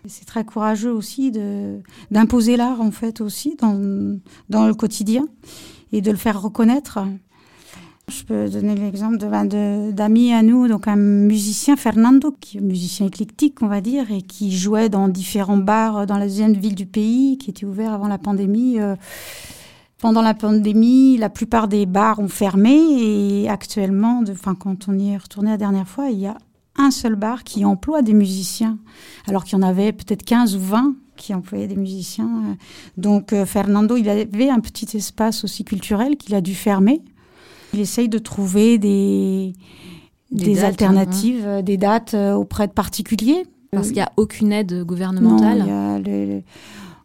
C'est très courageux aussi de d'imposer l'art en fait aussi dans, dans le quotidien et de le faire reconnaître. Je peux donner l'exemple ben, d'amis à nous, donc un musicien, Fernando, qui est un musicien éclectique, on va dire, et qui jouait dans différents bars dans la deuxième ville du pays, qui était ouvert avant la pandémie. Euh, pendant la pandémie, la plupart des bars ont fermé et actuellement, enfin, quand on y est retourné la dernière fois, il y a un seul bar qui emploie des musiciens, alors qu'il y en avait peut-être 15 ou 20 qui employaient des musiciens. Donc euh, Fernando, il avait un petit espace aussi culturel qu'il a dû fermer. Il essaye de trouver des, des, alternatives, hein. des dates euh, auprès de particuliers. Parce qu'il n'y a aucune aide gouvernementale. Non, il y a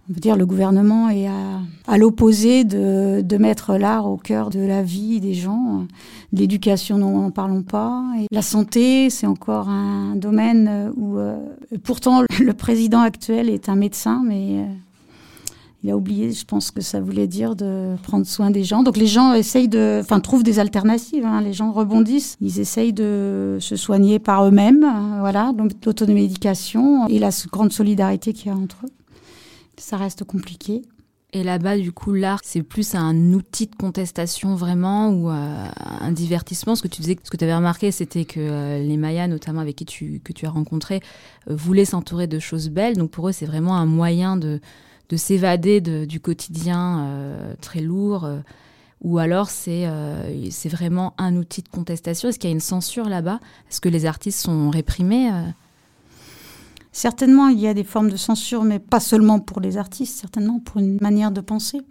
on peut dire le gouvernement est à, à l'opposé de, de, mettre l'art au cœur de la vie des gens. L'éducation, n'en parlons pas. Et la santé, c'est encore un domaine où, euh, pourtant, le président actuel est un médecin, mais euh, il a oublié, je pense que ça voulait dire de prendre soin des gens. Donc les gens essayent de, enfin trouvent des alternatives. Hein. Les gens rebondissent. Ils essayent de se soigner par eux-mêmes. Hein, voilà, donc l'automédication et la grande solidarité qu'il y a entre eux. Ça reste compliqué. Et là-bas, du coup, l'art, c'est plus un outil de contestation vraiment ou euh, un divertissement? Ce que tu disais, ce que tu avais remarqué, c'était que euh, les Mayas, notamment avec qui tu, que tu as rencontré, euh, voulaient s'entourer de choses belles. Donc pour eux, c'est vraiment un moyen de, de s'évader du quotidien euh, très lourd, euh, ou alors c'est euh, c'est vraiment un outil de contestation Est-ce qu'il y a une censure là-bas? Est-ce que les artistes sont réprimés Certainement, il y a des formes de censure, mais pas seulement pour les artistes, certainement pour une manière de penser.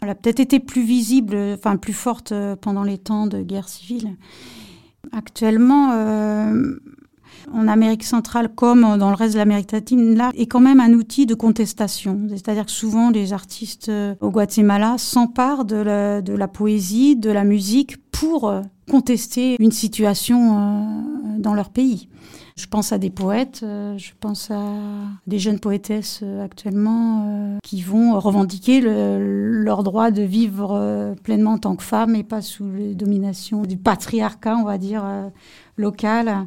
Elle a peut-être été plus visible, enfin plus forte pendant les temps de guerre civile. Actuellement, en Amérique centrale comme dans le reste de l'Amérique latine, là, est quand même un outil de contestation. C'est-à-dire que souvent, les artistes euh, au Guatemala s'emparent de la, poésie, de la musique pour euh, contester une situation euh, dans leur pays. Je pense à des poètes, je pense à des jeunes poétesses actuellement qui vont revendiquer leur droit de vivre pleinement en tant que femmes et pas sous les dominations du patriarcat, on va dire, local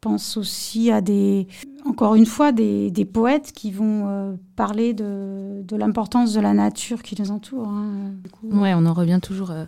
pense aussi à des, encore une fois, des, des poètes qui vont euh, parler de, de l'importance de la nature qui les entoure. Hein, ouais, on en revient toujours euh,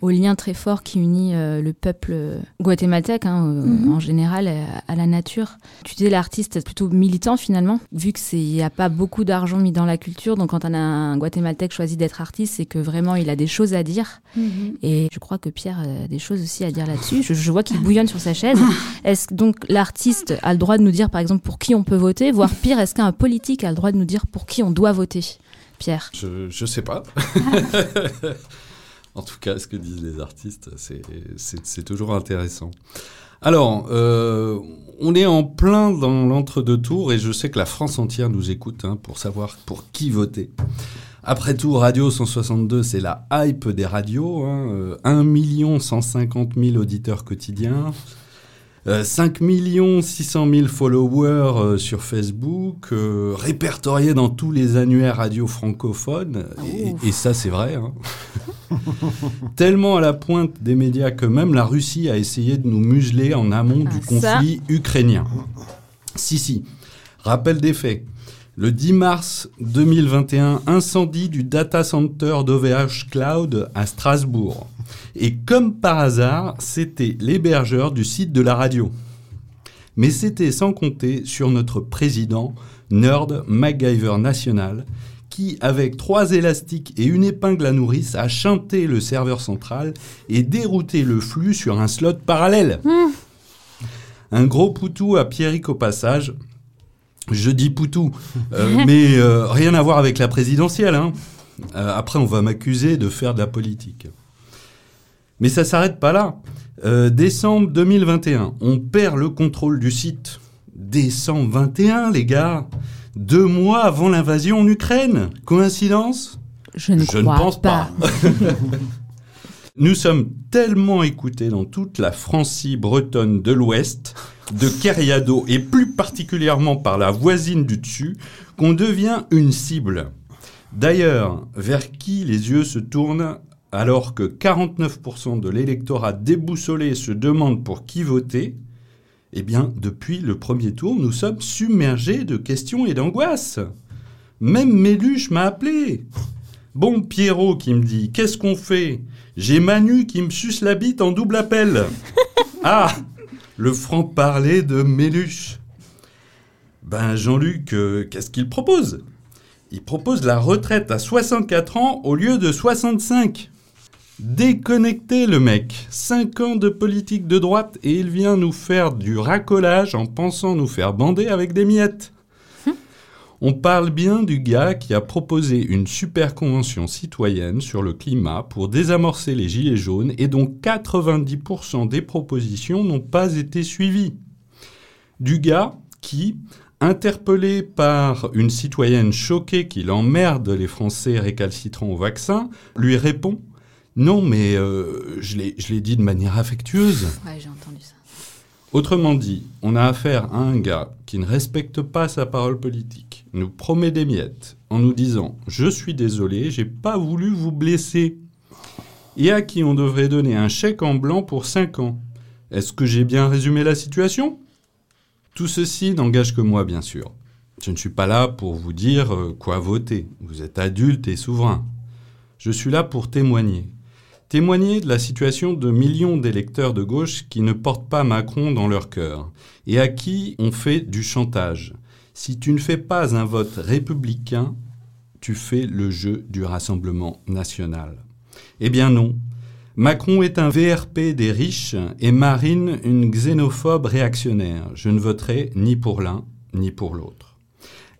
au lien très fort qui unit euh, le peuple guatémaltèque, hein, mhm. en général, à, la nature. Tu disais l'artiste plutôt militant finalement, vu qu'il n'y a pas beaucoup d'argent mis dans la culture. Donc quand on a un guatémaltèque choisi d'être artiste, c'est que vraiment il a des choses à dire. Mhm. Et je crois que Pierre a des choses aussi à dire là-dessus. Je, je vois qu'il bouillonne sur sa chaise. (laughs) Est-ce donc l'artiste a le droit de nous dire, par exemple, pour qui on peut voter, voire (laughs) pire, est-ce qu'un politique a le droit de nous dire pour qui on doit voter Pierre? Je ne sais pas. (laughs) en tout cas, ce que disent les artistes, c'est toujours intéressant. Alors, euh, on est en plein dans l'entre-deux tours et je sais que la France entière nous écoute hein, pour savoir pour qui voter. Après tout, Radio 162, c'est la hype des radios. Hein, 1 150 000 auditeurs quotidiens. 5 600 000 followers euh, sur Facebook, euh, répertoriés dans tous les annuaires radio francophones, et, ça c'est vrai. Hein. (laughs) Tellement à la pointe des médias que même la Russie a essayé de nous museler en amont du ah, conflit ukrainien. Si, si. Rappel des faits. Le 10 mars 2021, incendie du data center d'OVH Cloud à Strasbourg. Et comme par hasard, c'était l'hébergeur du site de la radio. Mais c'était sans compter sur notre président, nerd MacGyver national, qui, avec trois élastiques et une épingle à nourrice, a chanté le serveur central et dérouté le flux sur un slot parallèle. Mmh. Un gros poutou à Pierrick au passage, je dis Poutou, euh, (laughs) mais euh, rien à voir avec la présidentielle. Hein. Euh, après, on va m'accuser de faire de la politique. Mais ça s'arrête pas là. décembre 2021, on perd le contrôle du site. Décembre 21, les gars. Deux mois avant l'invasion en Ukraine. Coïncidence? Je ne, Je ne pense pas. (laughs) (laughs) Nous sommes tellement écoutés dans toute la Francie bretonne de l'Ouest, de Keriado et plus particulièrement par la voisine du dessus, qu'on devient une cible. D'ailleurs, vers qui les yeux se tournent alors que 49% de l'électorat déboussolé se demande pour qui voter? Eh bien, depuis le premier tour, nous sommes submergés de questions et d'angoisses. Même Méluche m'a appelé. Bon, Pierrot qui me dit Qu'est-ce qu'on fait? J'ai Manu qui me suce la bite en double appel. (laughs) ah Le franc-parler de Méluche. Ben Jean-Luc, euh, qu'est-ce qu'il propose? Il propose la retraite à 64 ans au lieu de 65. Déconnecté le mec. 5 ans de politique de droite et il vient nous faire du racolage en pensant nous faire bander avec des miettes. On parle bien du gars qui a proposé une super convention citoyenne sur le climat pour désamorcer les gilets jaunes et dont 90% des propositions n'ont pas été suivies. Du gars qui, interpellé par une citoyenne choquée qu'il emmerde les Français récalcitrants au vaccin, lui répond Non, mais euh, je l'ai dit de manière affectueuse. Autrement dit, on a affaire à un gars qui ne respecte pas sa parole politique, nous promet des miettes en nous disant Je suis désolé, j'ai pas voulu vous blesser. Et à qui on devrait donner un chèque en blanc pour 5 ans. Est-ce que j'ai bien résumé la situation? Tout ceci n'engage que moi, bien sûr. Je ne suis pas là pour vous dire euh, quoi voter. Vous êtes adulte et souverain. Je suis là pour témoigner. Témoigner de la situation de millions d'électeurs de gauche qui ne portent pas Macron dans leur cœur et à qui on fait du chantage. Si tu ne fais pas un vote républicain, tu fais le jeu du Rassemblement national. Eh bien non. Macron est un VRP des riches et Marine une xénophobe réactionnaire. Je ne voterai ni pour l'un ni pour l'autre.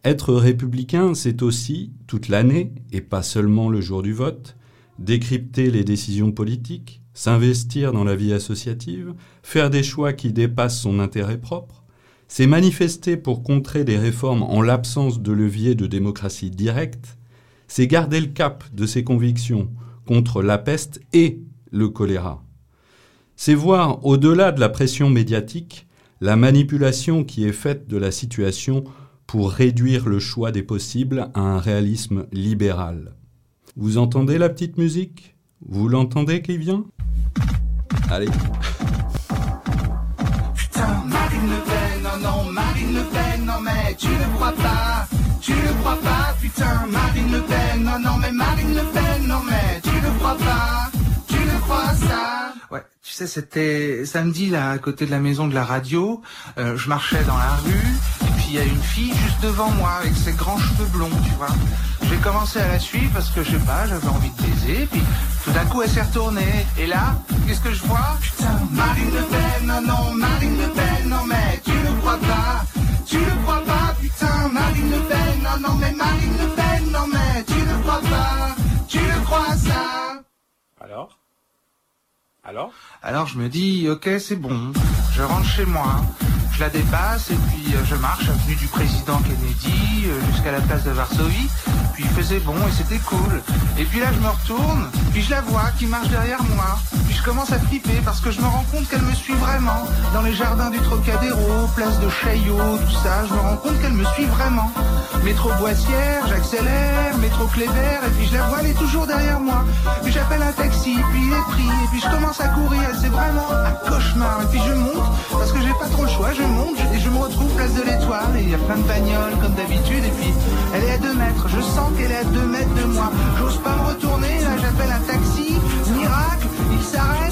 Être républicain, c'est aussi, toute l'année, et pas seulement le jour du vote, décrypter les décisions politiques, s'investir dans la vie associative, faire des choix qui dépassent son intérêt propre, c'est manifester pour contrer des réformes en l'absence de levier de démocratie directe, c'est garder le cap de ses convictions contre la peste et le choléra. C'est voir, au-delà de la pression médiatique, la manipulation qui est faite de la situation pour réduire le choix des possibles à un réalisme libéral. Vous entendez la petite musique? Vous l'entendez qui vient? Allez. Putain, Marine Le Pen, non, non, Marine Le Pen, non, mais tu ne crois pas, tu ne crois pas, putain, Marine Le Pen, non, non, mais Marine Le Pen, non, mais tu ne crois pas, tu ne crois ça. Ouais, tu sais, c'était samedi là, à côté de la maison de la radio. Euh, je marchais dans la rue, et puis il y a une fille juste devant moi avec ses grands cheveux blonds, tu vois. Commencé à la suivre parce que je sais pas, j'avais envie de baiser, puis tout d'un coup elle s'est retournée. Et là, qu'est-ce que je vois? Putain, Marine Le Pen, non, non, Marine Le Pen, non, mais tu ne crois pas, tu ne crois pas, putain, Marine Le Pen, non, non, mais Marine Le Pen, non, mais tu ne crois pas, tu ne crois ça? Alors? Alors? Alors je me dis, ok, c'est bon, je rentre chez moi. Je la dépasse et puis euh, je marche avenue du président Kennedy euh, jusqu'à la place de Varsovie. Puis il faisait bon et c'était cool. Et puis là je me retourne, puis je la vois qui marche derrière moi. Puis je commence à flipper parce que je me rends compte qu'elle me suit vraiment. Dans les jardins du Trocadéro, place de Chaillot, tout ça, je me rends compte qu'elle me suit vraiment. Métro Boissière, j'accélère, métro Clévert, et puis je la vois, elle est toujours derrière moi. Puis j'appelle un taxi, puis il est pris, et puis je commence à courir, c'est vraiment un cauchemar. Et puis je monte, parce que j'ai pas trop le choix, je monte, et je me retrouve place de l'étoile, et il y a plein de bagnoles comme d'habitude, et puis elle est à deux mètres, je sens qu'elle est à deux mètres de moi. J'ose pas me retourner, là j'appelle un taxi, miracle, il s'arrête,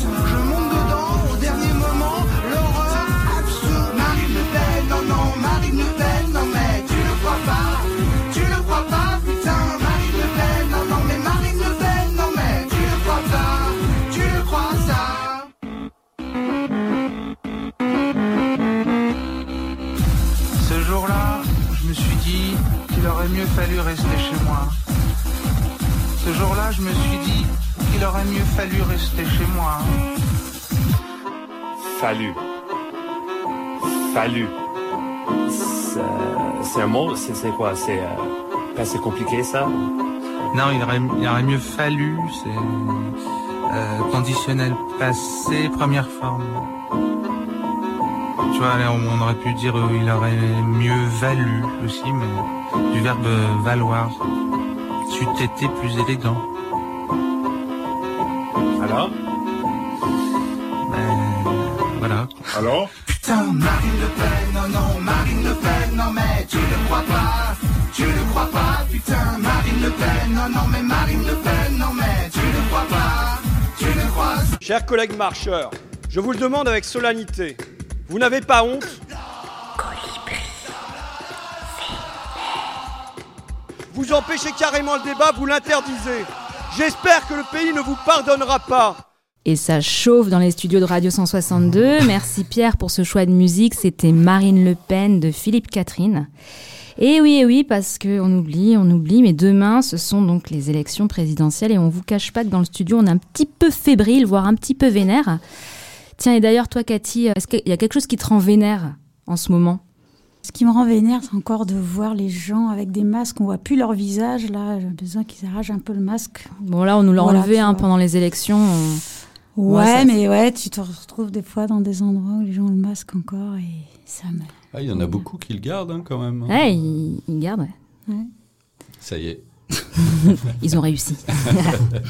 qu'il aurait mieux fallu rester chez moi. Ce jour-là, je me suis dit qu'il aurait mieux fallu rester chez moi. Fallu. Fallu. C'est un mot, c'est c'est quoi? C'est euh, pas c'est compliqué ça? Non, il aurait, il aurait mieux fallu, c'est euh, conditionnel passé, première forme. Tu vois, là, on aurait pu dire euh, il aurait mieux valu aussi, mais du verbe valoir. Tu été plus élégant. Alors? Ben, voilà. Alors? Putain, Marine Le Pen, non, non, Marine Le Pen, non, mais tu ne crois pas, tu ne crois pas, putain, Marine Le Pen, non, non, mais Marine Le Pen, non, mais tu ne crois pas, tu ne Chers collègues marcheurs, je vous le demande avec solennité. Vous n'avez pas honte? Vous empêchez carrément le débat, vous l'interdisez. J'espère que le pays ne vous pardonnera pas. Et ça chauffe dans les studios de Radio 162. Merci Pierre pour ce choix de musique. C'était Marine Le Pen de Philippe Catherine. Et oui, et oui, parce qu'on oublie, on oublie, mais demain, ce sont donc les élections présidentielles et on vous cache pas que dans le studio, on est un petit peu fébrile, voire un petit peu vénère. Tiens, et d'ailleurs, toi, Cathy, est-ce qu'il y a quelque chose qui te rend vénère en ce moment? Ce qui me rend vénère, c'est encore de voir les gens avec des masques, on voit plus leur visage. Là, j'ai besoin qu'ils arrachent un peu le masque. Bon, là, on nous l'a Voilà, enlevé hein, pendant les élections. on- Ouais, ça- mais ouais, tu te retrouves des fois dans des endroits où les gens ont le masque encore et ça me. Ah, il y en a beaucoup qui le gardent hein, quand même. hein. Ouais, ils, ils gardent. ouais. Ouais. Ça y est. (laughs) Ils ont réussi. (laughs)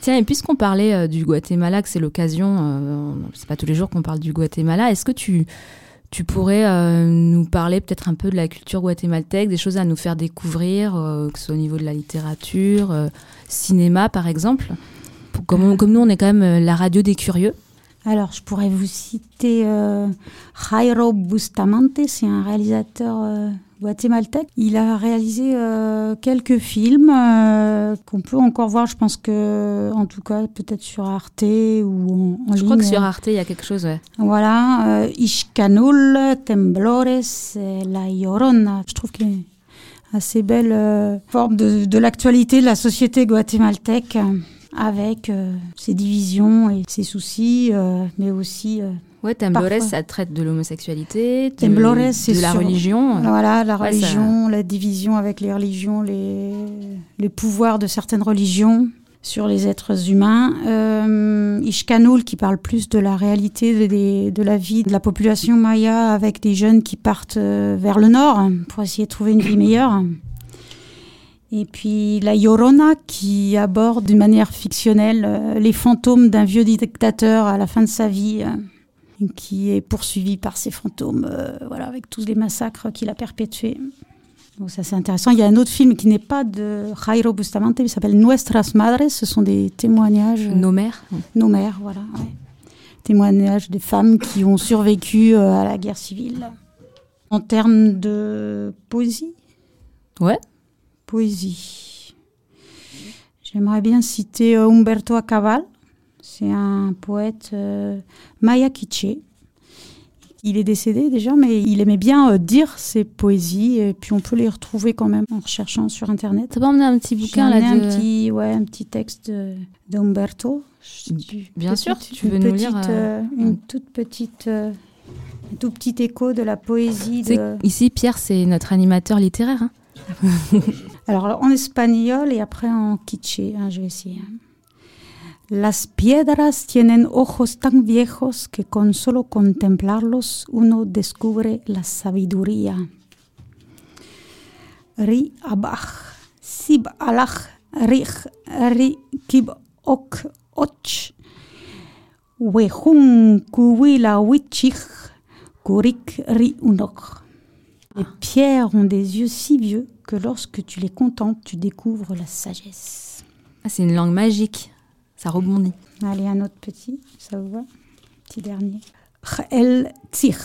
Tiens, et puisqu'on parlait euh, du Guatemala, que c'est l'occasion, euh, c'est pas tous les jours qu'on parle du Guatemala, est-ce que tu, tu pourrais euh, nous parler peut-être un peu de la culture guatémaltèque, des choses à nous faire découvrir, euh, que ce soit au niveau de la littérature, euh, cinéma par exemple comme, comme nous, on est quand même la radio des curieux. Alors, je pourrais vous citer Jairo Bustamante, c'est un réalisateur guatémaltèque. Il a réalisé euh, quelques films euh, qu'on peut encore voir, je pense que, en tout cas, peut-être sur Arte ou en, en Je crois que sur Arte, il y a quelque chose, ouais. Voilà, euh, Ishkanul, Temblores, et La Llorona. Je trouve qu'il est assez belle euh, forme de, de l'actualité de la société guatémaltèque, avec ses divisions et ses soucis, mais aussi... Ouais, Temblores, ça traite de l'homosexualité, de, de la religion. Voilà, la Ouais, ça- religion, la division avec les religions, les, les pouvoirs de certaines religions sur les êtres humains. Euh, Ishkanul qui parle plus de la réalité de, la vie de la population maya avec des jeunes qui partent euh, vers le nord pour essayer de trouver une vie meilleure. Et puis La Llorona qui aborde d'une manière fictionnelle euh, les fantômes d'un vieux dictateur à la fin de sa vie. Euh, qui est poursuivi par ces fantômes, euh, voilà, avec tous les massacres qu'il a perpétués. Donc ça c'est intéressant. Il y a un autre film qui n'est pas de Jairo Bustamante, il s'appelle Nuestras Madres. Ce sont des témoignages. Nos mères. Nos mères, voilà. ouais. Témoignages des femmes qui ont survécu euh, à la guerre civile. En termes de poésie? Ouais. Poésie. J'aimerais bien citer euh, Umberto Acabal. C'est un poète euh, maya quiché. Il est décédé déjà, mais il aimait bien euh, dire ses poésies, et puis on peut les retrouver quand même en recherchant sur Internet. T'as pas emmené un petit bouquin là de... un petit, ouais, un petit texte d'Umberto. Bien Petite- sûr, tu veux nous lire, euh, euh, une toute petite, un tout petit écho de la poésie. De... Ici, Pierre, c'est notre animateur littéraire. hein. (laughs) Alors en espagnol et après en quiché, hein, je vais essayer. Las piedras tienen ojos tan viejos que con solo contemplarlos uno descubre la sabiduría. Ri abach, sib alach, rich, ri kib ok och, wehun kuwila wichich, kurik ri unok. Les pierres ont des yeux si vieux que lorsque tu les contemples, tu découvres la sagesse. Ah, c'est une langue magique. Ça rebondit. Allez, un autre petit, ça vous va? Petit dernier. El tzich,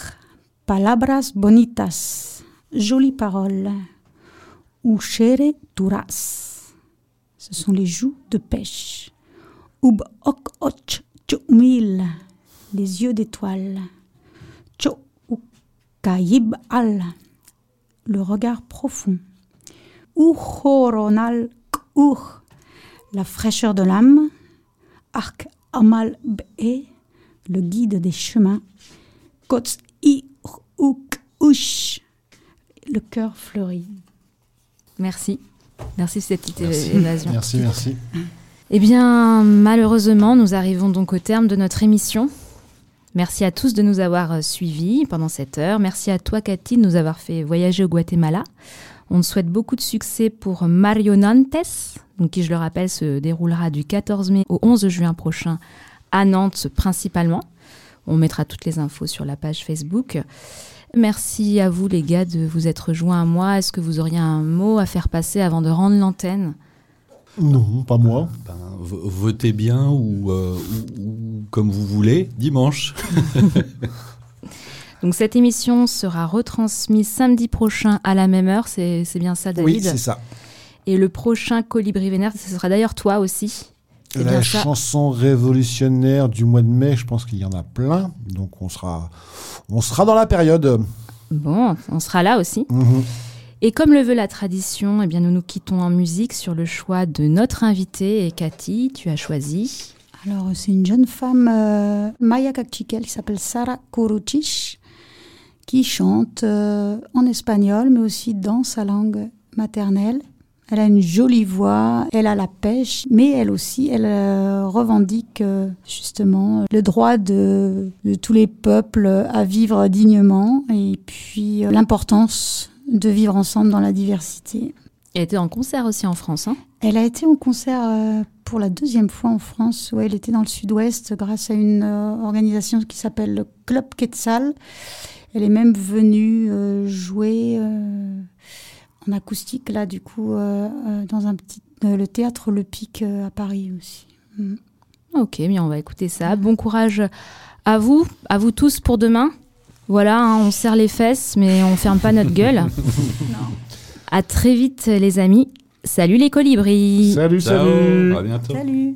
palabras bonitas, jolies paroles. Ushere turas, ce sont les joues de pêche. Ub ok och chumil, les yeux d'étoile. Cho ukayib al, le regard profond. Ujoronal ur, la fraîcheur de l'âme. Arc Amal Be, le guide des chemins. Kots I Uk Ush, le cœur fleuri. Merci. Merci pour cette petite Merci. évasion. Merci, merci. Eh bien, malheureusement, nous arrivons donc au terme de notre émission. Merci à tous de nous avoir euh, suivis pendant cette heure. Merci à toi, Cathy, de nous avoir fait voyager au Guatemala. On te souhaite beaucoup de succès pour Marionantes, donc qui, je le rappelle, se déroulera du 14 mai au 11 juin prochain à Nantes principalement. On mettra toutes les infos sur la page Facebook. Merci à vous, les gars, de vous être joints à moi. Est-ce que vous auriez un mot à faire passer avant de rendre l'antenne? Non, pas moi. Ben, votez bien ou, euh, ou, ou, comme vous voulez, dimanche. (laughs) Donc cette émission sera retransmise samedi prochain à la même heure, c'est bien ça David Oui, c'est ça. Et le prochain Colibri Vénère, ce sera d'ailleurs toi aussi. La chanson révolutionnaire du mois de mai, je pense qu'il y en a plein. Donc on sera, on sera dans la période. Bon, on sera là aussi. Mmh. Et comme le veut la tradition, eh bien nous nous quittons en musique sur le choix de notre invité. Et Cathy, tu as choisi Alors c'est une jeune femme, euh, Maya Kakchikel, qui s'appelle Sara Kuruchich, qui chante euh, en espagnol, mais aussi dans sa langue maternelle. Elle a une jolie voix, elle a la pêche, mais elle aussi, elle euh, revendique euh, justement le droit de, de, tous les peuples à vivre dignement et puis l'importance de vivre ensemble dans la diversité. Elle était en concert aussi en France. Hein? Elle a été en concert pour la deuxième fois en France. où elle était dans le sud-ouest grâce à une organisation qui s'appelle le Club Quetzal. Elle est même venue euh, jouer en acoustique, là, du coup, euh, euh, dans un petit, euh, le théâtre Le Pic à Paris aussi. Mm. Ok, bien, on va écouter ça. Bon courage à vous, à vous tous pour demain. Voilà, hein, on serre les fesses, mais on ferme pas notre gueule. (laughs) À très vite, les amis. Salut les colibris. Salut, salut. À bientôt. Salut.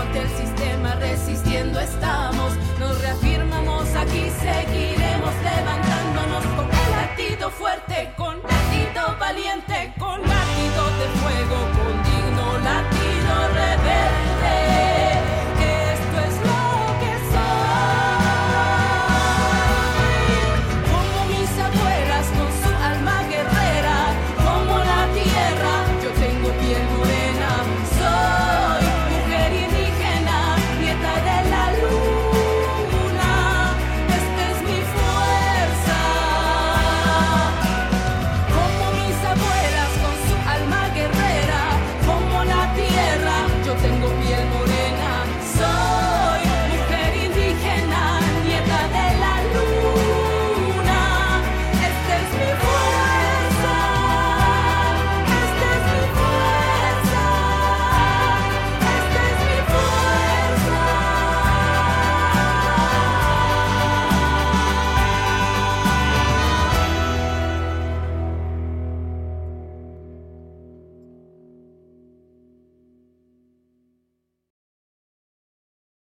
El sistema resistiendo estamos, nos reafirmamos aquí, seguiremos levantándonos con un latido fuerte, con latido valiente, con latido de fuego, con digno latido rebelde.